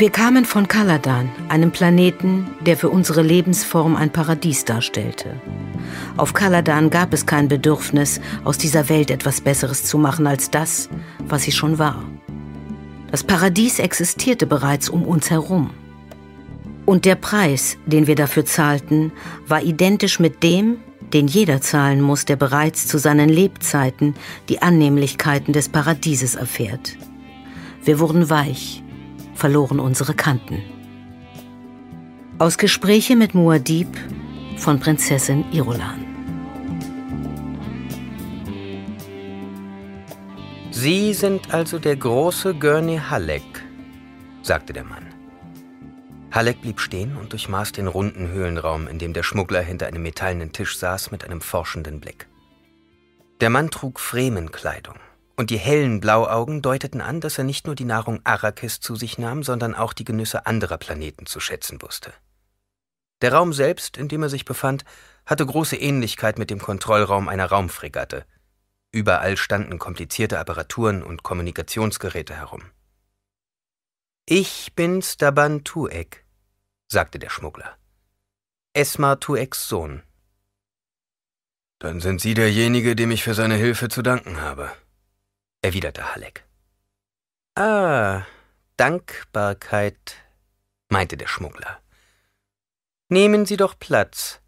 Wir kamen von Kaladan, einem Planeten, der für unsere Lebensform ein Paradies darstellte. Auf Kaladan gab es kein Bedürfnis, aus dieser Welt etwas Besseres zu machen als das, was sie schon war. Das Paradies existierte bereits um uns herum. Und der Preis, den wir dafür zahlten, war identisch mit dem, den jeder zahlen muss, der bereits zu seinen Lebzeiten die Annehmlichkeiten des Paradieses erfährt. Wir wurden weich, verloren unsere Kanten. Aus Gespräche mit Muad'Dib von Prinzessin Irulan. Sie sind also der große Gurney Halleck, sagte der Mann. Halleck blieb stehen und durchmaß den runden Höhlenraum, in dem der Schmuggler hinter einem metallenen Tisch saß, mit einem forschenden Blick. Der Mann trug Fremenkleidung und die hellen Blauaugen deuteten an, dass er nicht nur die Nahrung Arrakis zu sich nahm, sondern auch die Genüsse anderer Planeten zu schätzen wusste. Der Raum selbst, in dem er sich befand, hatte große Ähnlichkeit mit dem Kontrollraum einer Raumfregatte. Überall standen komplizierte Apparaturen und Kommunikationsgeräte herum. Ich bin Staban Tuek, sagte der Schmuggler. Esmar Tueks Sohn. Dann sind Sie derjenige, dem ich für seine Hilfe zu danken habe, erwiderte Halleck. Ah, Dankbarkeit, meinte der Schmuggler. Nehmen Sie doch Platz.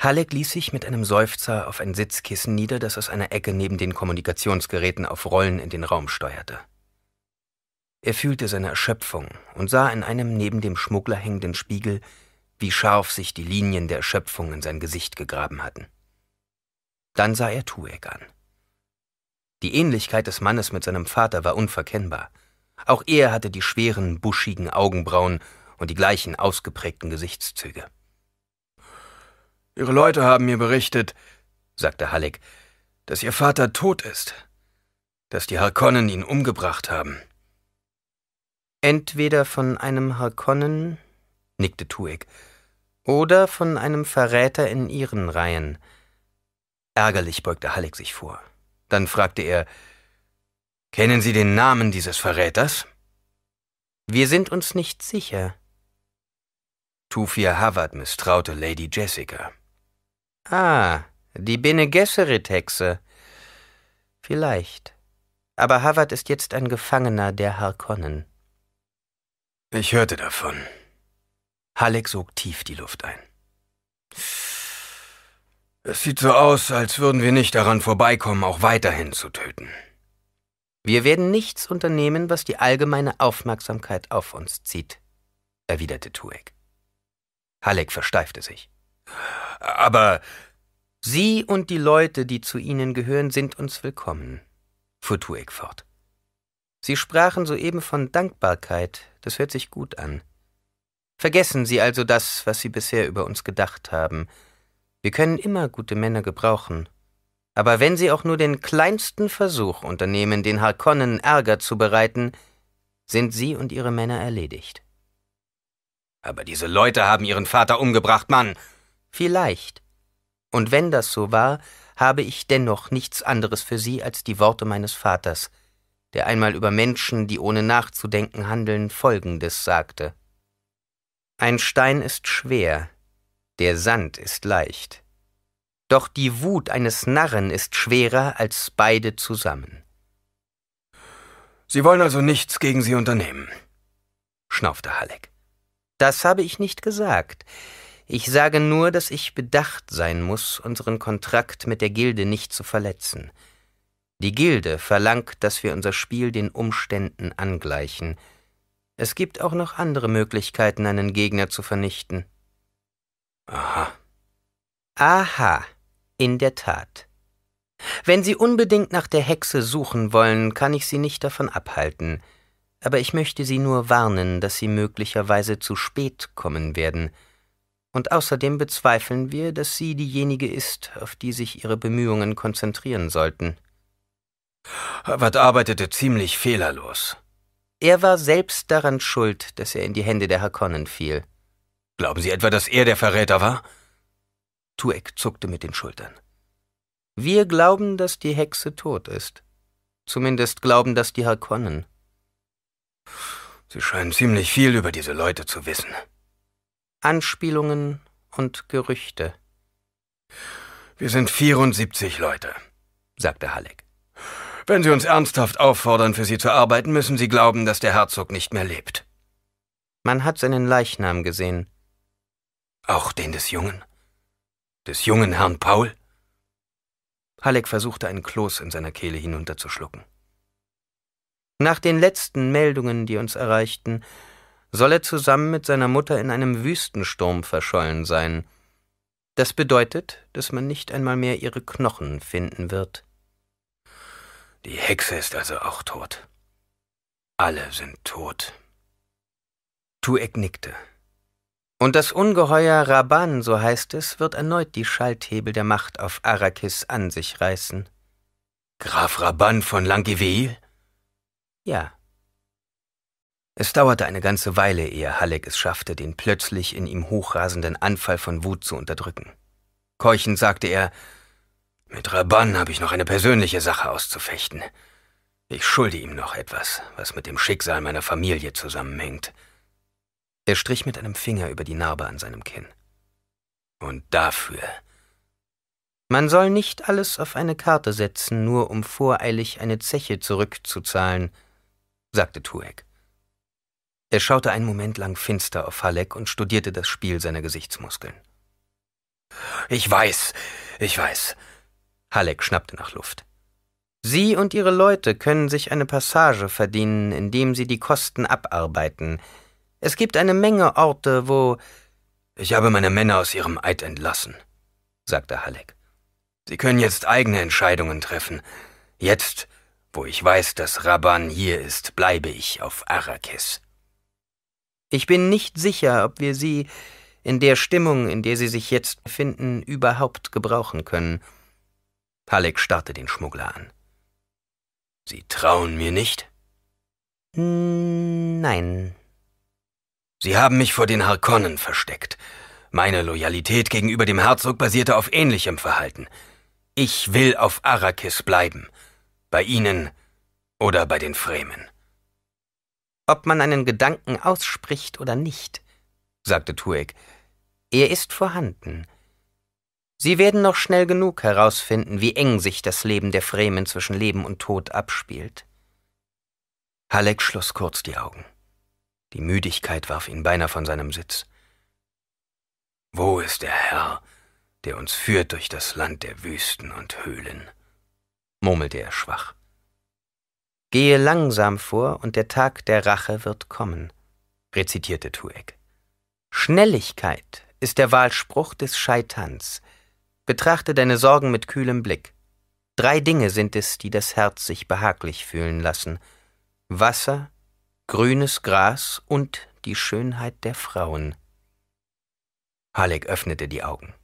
Halleck ließ sich mit einem Seufzer auf ein Sitzkissen nieder, das aus einer Ecke neben den Kommunikationsgeräten auf Rollen in den Raum steuerte. Er fühlte seine Erschöpfung und sah in einem neben dem Schmuggler hängenden Spiegel, wie scharf sich die Linien der Erschöpfung in sein Gesicht gegraben hatten. Dann sah er Tuek an. Die Ähnlichkeit des Mannes mit seinem Vater war unverkennbar. Auch er hatte die schweren, buschigen Augenbrauen und die gleichen ausgeprägten Gesichtszüge. Ihre Leute haben mir berichtet, sagte Halleck, dass Ihr Vater tot ist, dass die Harkonnen ihn umgebracht haben. Entweder von einem Harkonnen, nickte Tuek, oder von einem Verräter in ihren Reihen. Ärgerlich beugte Halleck sich vor. Dann fragte er, Kennen Sie den Namen dieses Verräters? Wir sind uns nicht sicher. Tufir Havard misstraute Lady Jessica. Ah, die Bene Gesserit-Hexe. Vielleicht. Aber Havard ist jetzt ein Gefangener der Harkonnen. Ich hörte davon. Halleck sog tief die Luft ein. Es sieht so aus, als würden wir nicht daran vorbeikommen, auch weiterhin zu töten. Wir werden nichts unternehmen, was die allgemeine Aufmerksamkeit auf uns zieht, erwiderte Tuek. Halleck versteifte sich. Aber Sie und die Leute, die zu Ihnen gehören, sind uns willkommen, fuhr Tuek fort. Sie sprachen soeben von Dankbarkeit, das hört sich gut an. Vergessen Sie also das, was Sie bisher über uns gedacht haben, wir können immer gute Männer gebrauchen. Aber wenn sie auch nur den kleinsten Versuch unternehmen, den Harkonnen Ärger zu bereiten, sind sie und ihre Männer erledigt. Aber diese Leute haben ihren Vater umgebracht, Mann. Vielleicht. Und wenn das so war, habe ich dennoch nichts anderes für sie als die Worte meines Vaters, der einmal über Menschen, die ohne nachzudenken handeln, Folgendes sagte. Ein Stein ist schwer, der Sand ist leicht. Doch die Wut eines Narren ist schwerer als beide zusammen. Sie wollen also nichts gegen sie unternehmen, schnaufte Halleck. Das habe ich nicht gesagt. Ich sage nur, dass ich bedacht sein muss, unseren Kontrakt mit der Gilde nicht zu verletzen. Die Gilde verlangt, dass wir unser Spiel den Umständen angleichen. Es gibt auch noch andere Möglichkeiten, einen Gegner zu vernichten. Aha. Aha, in der Tat. Wenn Sie unbedingt nach der Hexe suchen wollen, kann ich Sie nicht davon abhalten. Aber ich möchte Sie nur warnen, dass Sie möglicherweise zu spät kommen werden. Und außerdem bezweifeln wir, dass sie diejenige ist, auf die sich Ihre Bemühungen konzentrieren sollten. Howard arbeitete ziemlich fehlerlos. Er war selbst daran schuld, dass er in die Hände der Harkonnen fiel. Glauben Sie etwa, dass er der Verräter war? Tuek zuckte mit den Schultern. Wir glauben, dass die Hexe tot ist. Zumindest glauben das die Harkonnen. Sie scheinen ziemlich viel über diese Leute zu wissen. Anspielungen und Gerüchte. Wir sind 74 Leute, sagte Halleck. Wenn Sie uns ernsthaft auffordern, für Sie zu arbeiten, müssen Sie glauben, dass der Herzog nicht mehr lebt. Man hat seinen Leichnam gesehen. Auch den des Jungen? Des jungen Herrn Paul? Halleck versuchte einen Kloß in seiner Kehle hinunterzuschlucken. Nach den letzten Meldungen, die uns erreichten, soll er zusammen mit seiner Mutter in einem Wüstensturm verschollen sein. Das bedeutet, dass man nicht einmal mehr ihre Knochen finden wird. Die Hexe ist also auch tot. Alle sind tot. Tuek nickte. Und das Ungeheuer Raban, so heißt es, wird erneut die Schalthebel der Macht auf Arrakis an sich reißen. Graf Raban von Langeville? Ja. Es dauerte eine ganze Weile, ehe Halleck es schaffte, den plötzlich in ihm hochrasenden Anfall von Wut zu unterdrücken. Keuchend sagte er, mit Raban habe ich noch eine persönliche Sache auszufechten. Ich schulde ihm noch etwas, was mit dem Schicksal meiner Familie zusammenhängt. Er strich mit einem Finger über die Narbe an seinem Kinn. Und dafür. Man soll nicht alles auf eine Karte setzen, nur um voreilig eine Zeche zurückzuzahlen, sagte Tuek. Er schaute einen Moment lang finster auf Halleck und studierte das Spiel seiner Gesichtsmuskeln. Ich weiß, ich weiß. Halleck schnappte nach Luft. Sie und Ihre Leute können sich eine Passage verdienen, indem Sie die Kosten abarbeiten, es gibt eine Menge Orte, wo. Ich habe meine Männer aus ihrem Eid entlassen, sagte Halleck. Sie können jetzt eigene Entscheidungen treffen. Jetzt, wo ich weiß, dass Raban hier ist, bleibe ich auf Arrakis. Ich bin nicht sicher, ob wir sie in der Stimmung, in der sie sich jetzt befinden, überhaupt gebrauchen können. Halleck starrte den Schmuggler an. Sie trauen mir nicht? Nein, Sie haben mich vor den Harkonnen versteckt. Meine Loyalität gegenüber dem Herzog basierte auf ähnlichem Verhalten. Ich will auf Arrakis bleiben. Bei Ihnen oder bei den Fremen. Ob man einen Gedanken ausspricht oder nicht, sagte Tuek, er ist vorhanden. Sie werden noch schnell genug herausfinden, wie eng sich das Leben der Fremen zwischen Leben und Tod abspielt. Halleck schloss kurz die Augen. Die Müdigkeit warf ihn beinahe von seinem Sitz. Wo ist der Herr, der uns führt durch das Land der Wüsten und Höhlen? murmelte er schwach. Gehe langsam vor, und der Tag der Rache wird kommen, rezitierte Tuek. Schnelligkeit ist der Wahlspruch des Scheitans. Betrachte deine Sorgen mit kühlem Blick. Drei Dinge sind es, die das Herz sich behaglich fühlen lassen. Wasser, grünes Gras und die Schönheit der Frauen. Halleck öffnete die Augen.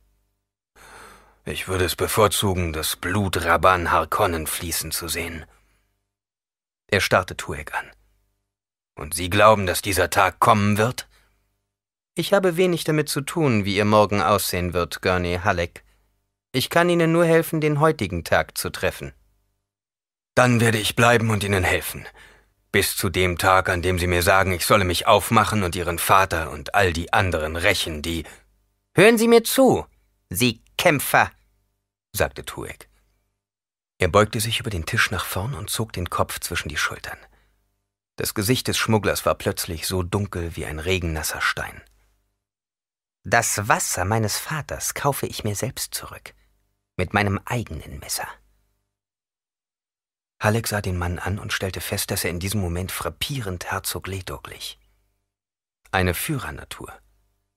Ich würde es bevorzugen, das Blut Rabban Harkonnen fließen zu sehen. Er starrte Tuek an. Und Sie glauben, dass dieser Tag kommen wird? Ich habe wenig damit zu tun, wie Ihr Morgen aussehen wird, Gurney Halleck. Ich kann Ihnen nur helfen, den heutigen Tag zu treffen. Dann werde ich bleiben und Ihnen helfen. Bis zu dem Tag, an dem Sie mir sagen, ich solle mich aufmachen und Ihren Vater und all die anderen rächen, die. Hören Sie mir zu, Sie Kämpfer, sagte Tuek. Er beugte sich über den Tisch nach vorn und zog den Kopf zwischen die Schultern. Das Gesicht des Schmugglers war plötzlich so dunkel wie ein regennasser Stein. Das Wasser meines Vaters kaufe ich mir selbst zurück, mit meinem eigenen Messer. Halleck sah den Mann an und stellte fest, dass er in diesem Moment frappierend Herzog Leto glich. Eine Führernatur,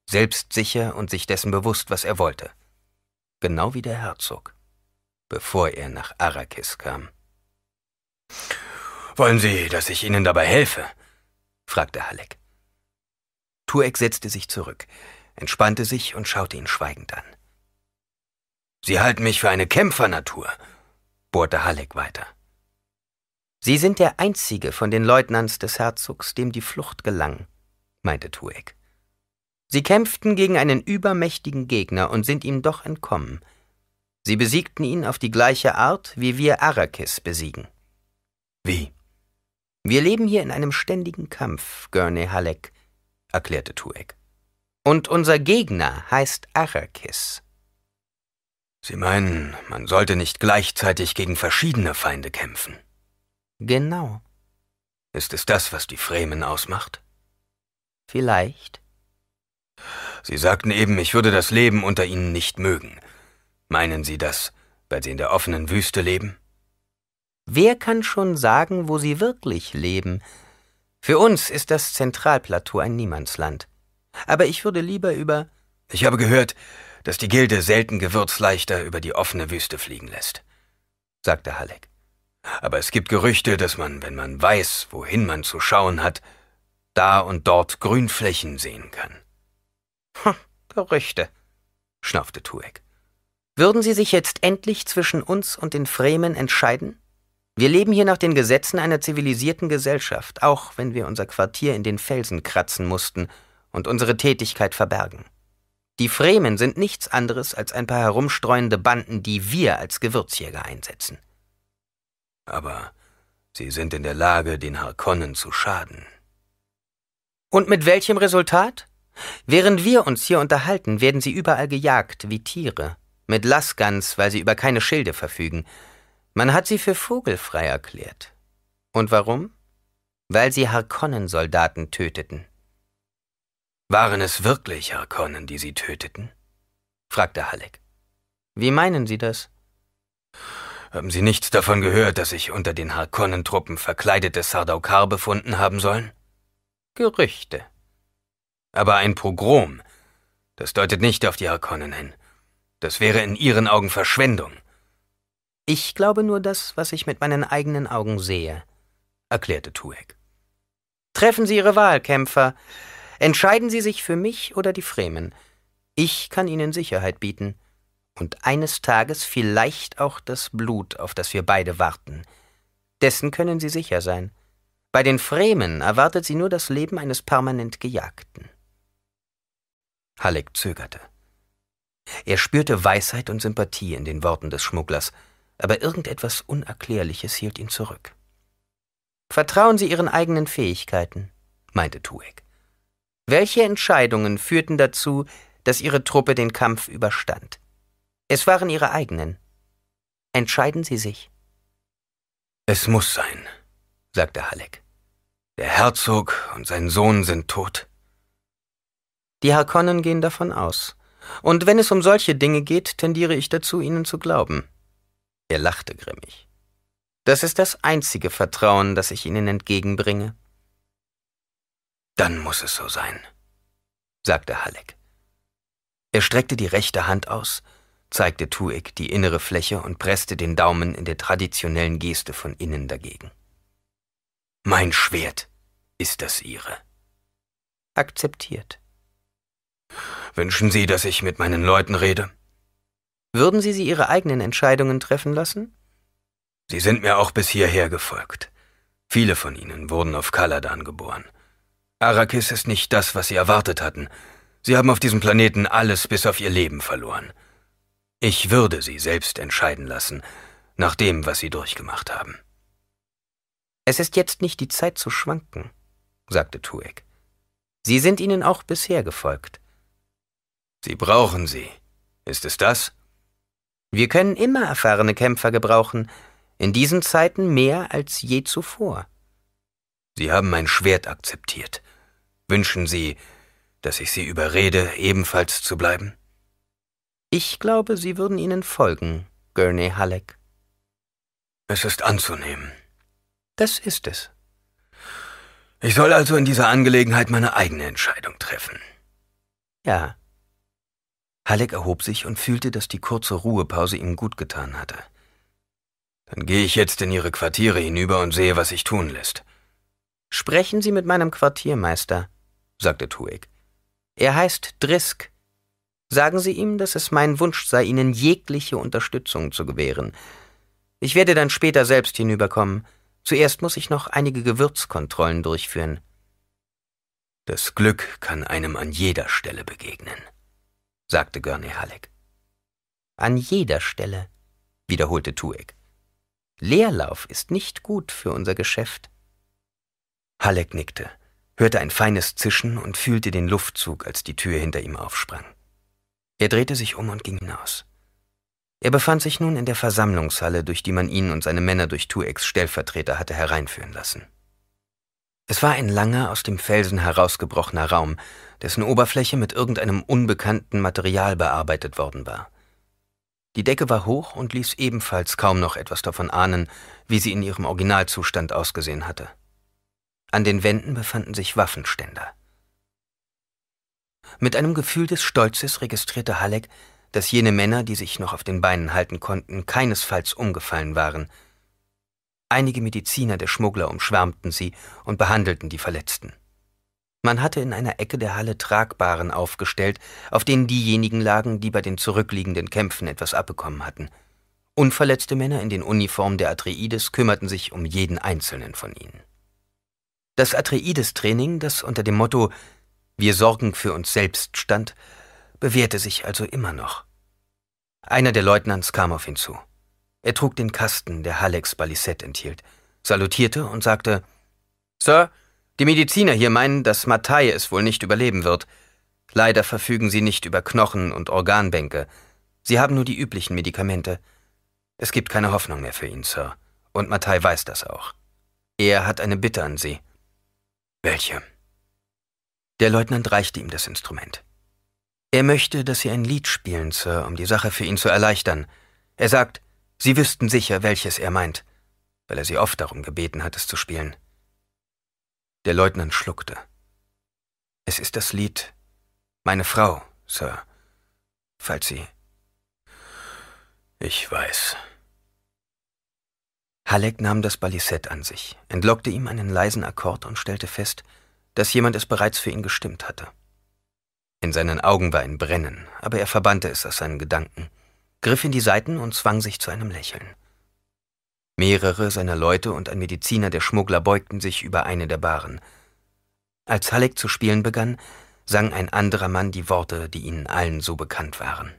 selbstsicher und sich dessen bewusst, was er wollte. Genau wie der Herzog, bevor er nach Arrakis kam. Wollen Sie, dass ich Ihnen dabei helfe? fragte Halleck. Tuek setzte sich zurück, entspannte sich und schaute ihn schweigend an. Sie halten mich für eine Kämpfernatur, bohrte Halleck weiter. Sie sind der einzige von den Leutnants des Herzogs, dem die Flucht gelang, meinte Tuek. Sie kämpften gegen einen übermächtigen Gegner und sind ihm doch entkommen. Sie besiegten ihn auf die gleiche Art, wie wir Arrakis besiegen. Wie? Wir leben hier in einem ständigen Kampf, Gurney Halleck, erklärte Tuek. Und unser Gegner heißt Arrakis. Sie meinen, man sollte nicht gleichzeitig gegen verschiedene Feinde kämpfen? Genau. Ist es das, was die Fremen ausmacht? Vielleicht. Sie sagten eben, ich würde das Leben unter ihnen nicht mögen. Meinen Sie das, weil Sie in der offenen Wüste leben? Wer kann schon sagen, wo sie wirklich leben? Für uns ist das Zentralplateau ein Niemandsland. Aber ich würde lieber über. Ich habe gehört, dass die Gilde selten Gewürzleichter über die offene Wüste fliegen lässt, sagte Halleck. Aber es gibt Gerüchte, dass man, wenn man weiß, wohin man zu schauen hat, da und dort Grünflächen sehen kann. Hm, Gerüchte, schnaufte Tuek. Würden Sie sich jetzt endlich zwischen uns und den Fremen entscheiden? Wir leben hier nach den Gesetzen einer zivilisierten Gesellschaft, auch wenn wir unser Quartier in den Felsen kratzen mussten und unsere Tätigkeit verbergen. Die Fremen sind nichts anderes als ein paar herumstreuende Banden, die wir als Gewürzjäger einsetzen. Aber sie sind in der Lage, den Harkonnen zu schaden. Und mit welchem Resultat? Während wir uns hier unterhalten, werden sie überall gejagt wie Tiere, mit Lasgans, weil sie über keine Schilde verfügen. Man hat sie für vogelfrei erklärt. Und warum? Weil sie Harkonnen-Soldaten töteten. Waren es wirklich Harkonnen, die sie töteten? fragte Halleck. Wie meinen Sie das? Haben Sie nichts davon gehört, dass sich unter den Harkonnen-Truppen verkleidete Sardaukar befunden haben sollen? Gerüchte. Aber ein Pogrom, das deutet nicht auf die Harkonnen hin. Das wäre in Ihren Augen Verschwendung. Ich glaube nur das, was ich mit meinen eigenen Augen sehe, erklärte Tuek. Treffen Sie Ihre Wahlkämpfer. Entscheiden Sie sich für mich oder die Fremen. Ich kann Ihnen Sicherheit bieten und eines Tages vielleicht auch das Blut, auf das wir beide warten. Dessen können Sie sicher sein. Bei den Fremen erwartet sie nur das Leben eines permanent Gejagten. Halleck zögerte. Er spürte Weisheit und Sympathie in den Worten des Schmugglers, aber irgendetwas Unerklärliches hielt ihn zurück. Vertrauen Sie Ihren eigenen Fähigkeiten, meinte Tuek. Welche Entscheidungen führten dazu, dass Ihre Truppe den Kampf überstand? Es waren Ihre eigenen. Entscheiden Sie sich. Es muss sein, sagte Halleck. Der Herzog und sein Sohn sind tot. Die Harkonnen gehen davon aus. Und wenn es um solche Dinge geht, tendiere ich dazu, ihnen zu glauben. Er lachte grimmig. Das ist das einzige Vertrauen, das ich Ihnen entgegenbringe. Dann muss es so sein, sagte Halleck. Er streckte die rechte Hand aus zeigte Tuek die innere Fläche und presste den Daumen in der traditionellen Geste von innen dagegen. Mein Schwert ist das Ihre. Akzeptiert. Wünschen Sie, dass ich mit meinen Leuten rede? Würden Sie sie Ihre eigenen Entscheidungen treffen lassen? Sie sind mir auch bis hierher gefolgt. Viele von ihnen wurden auf Kaladan geboren. Arrakis ist nicht das, was sie erwartet hatten. Sie haben auf diesem Planeten alles bis auf ihr Leben verloren. Ich würde sie selbst entscheiden lassen, nach dem, was sie durchgemacht haben. Es ist jetzt nicht die Zeit zu schwanken, sagte Tuek. Sie sind ihnen auch bisher gefolgt. Sie brauchen sie. Ist es das? Wir können immer erfahrene Kämpfer gebrauchen, in diesen Zeiten mehr als je zuvor. Sie haben mein Schwert akzeptiert. Wünschen Sie, Dass ich Sie überrede, ebenfalls zu bleiben? Ich glaube, Sie würden Ihnen folgen, Gurney Halleck. Es ist anzunehmen. Das ist es. Ich soll also in dieser Angelegenheit meine eigene Entscheidung treffen. Ja. Halleck erhob sich und fühlte, dass die kurze Ruhepause ihm gut getan hatte. Dann gehe ich jetzt in Ihre Quartiere hinüber und sehe, was sich tun lässt. Sprechen Sie mit meinem Quartiermeister, sagte Tuig. Er heißt Drisk. Sagen Sie ihm, dass es mein Wunsch sei, Ihnen jegliche Unterstützung zu gewähren. Ich werde dann später selbst hinüberkommen. Zuerst muss ich noch einige Gewürzkontrollen durchführen. Das Glück kann einem an jeder Stelle begegnen, sagte Gurney Halleck. An jeder Stelle, wiederholte Tuek. Leerlauf ist nicht gut für unser Geschäft. Halleck nickte, hörte ein feines Zischen und fühlte den Luftzug, als die Tür hinter ihm aufsprang. Er drehte sich um und ging hinaus. Er befand sich nun in der Versammlungshalle, durch die man ihn und seine Männer durch Tueks Stellvertreter hatte hereinführen lassen. Es war ein langer, aus dem Felsen herausgebrochener Raum, dessen Oberfläche mit irgendeinem unbekannten Material bearbeitet worden war. Die Decke war hoch und ließ ebenfalls kaum noch etwas davon ahnen, wie sie in ihrem Originalzustand ausgesehen hatte. An den Wänden befanden sich Waffenständer. Mit einem Gefühl des Stolzes registrierte Halleck, dass jene Männer, die sich noch auf den Beinen halten konnten, keinesfalls umgefallen waren. Einige Mediziner der Schmuggler umschwärmten sie und behandelten die Verletzten. Man hatte in einer Ecke der Halle Tragbaren aufgestellt, auf denen diejenigen lagen, die bei den zurückliegenden Kämpfen etwas abbekommen hatten. Unverletzte Männer in den Uniformen der Atreides kümmerten sich um jeden einzelnen von ihnen. Das Atreides-Training, das unter dem Motto Wir sorgen für uns selbst stand, bewährte sich also immer noch. Einer der Leutnants kam auf ihn zu. Er trug den Kasten, der Hallex Balisett enthielt, salutierte und sagte Sir, die Mediziner hier meinen, dass Mattei es wohl nicht überleben wird. Leider verfügen sie nicht über Knochen und Organbänke. Sie haben nur die üblichen Medikamente. Es gibt keine Hoffnung mehr für ihn, Sir. Und Mattei weiß das auch. Er hat eine Bitte an Sie. Welche? Der Leutnant reichte ihm das Instrument. Er möchte, dass Sie ein Lied spielen, Sir, um die Sache für ihn zu erleichtern. Er sagt, Sie wüssten sicher, welches er meint, weil er Sie oft darum gebeten hat, es zu spielen. Der Leutnant schluckte. Es ist das Lied Meine Frau, Sir, falls Sie. Ich weiß. Halleck nahm das Balisett an sich, entlockte ihm einen leisen Akkord und stellte fest, dass jemand es bereits für ihn gestimmt hatte. In seinen Augen war ein Brennen, aber er verbannte es aus seinen Gedanken, griff in die Seiten und zwang sich zu einem Lächeln. Mehrere seiner Leute und ein Mediziner der Schmuggler beugten sich über eine der Baren. Als Halleck zu spielen begann, sang ein anderer Mann die Worte, die ihnen allen so bekannt waren.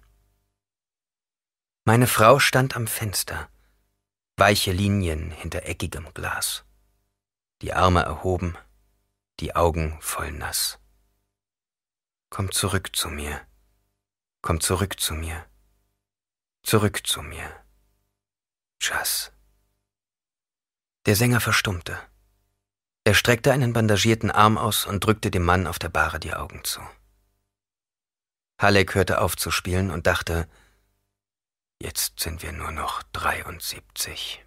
Meine Frau stand am Fenster, weiche Linien hinter eckigem Glas, die Arme erhoben, die Augen voll nass. Komm zurück zu mir. Komm zurück zu mir. Zurück zu mir. Chas. Der Sänger verstummte. Er streckte einen bandagierten Arm aus und drückte dem Mann auf der Bahre die Augen zu. Halleck hörte auf zu spielen und dachte, jetzt sind wir nur noch 73.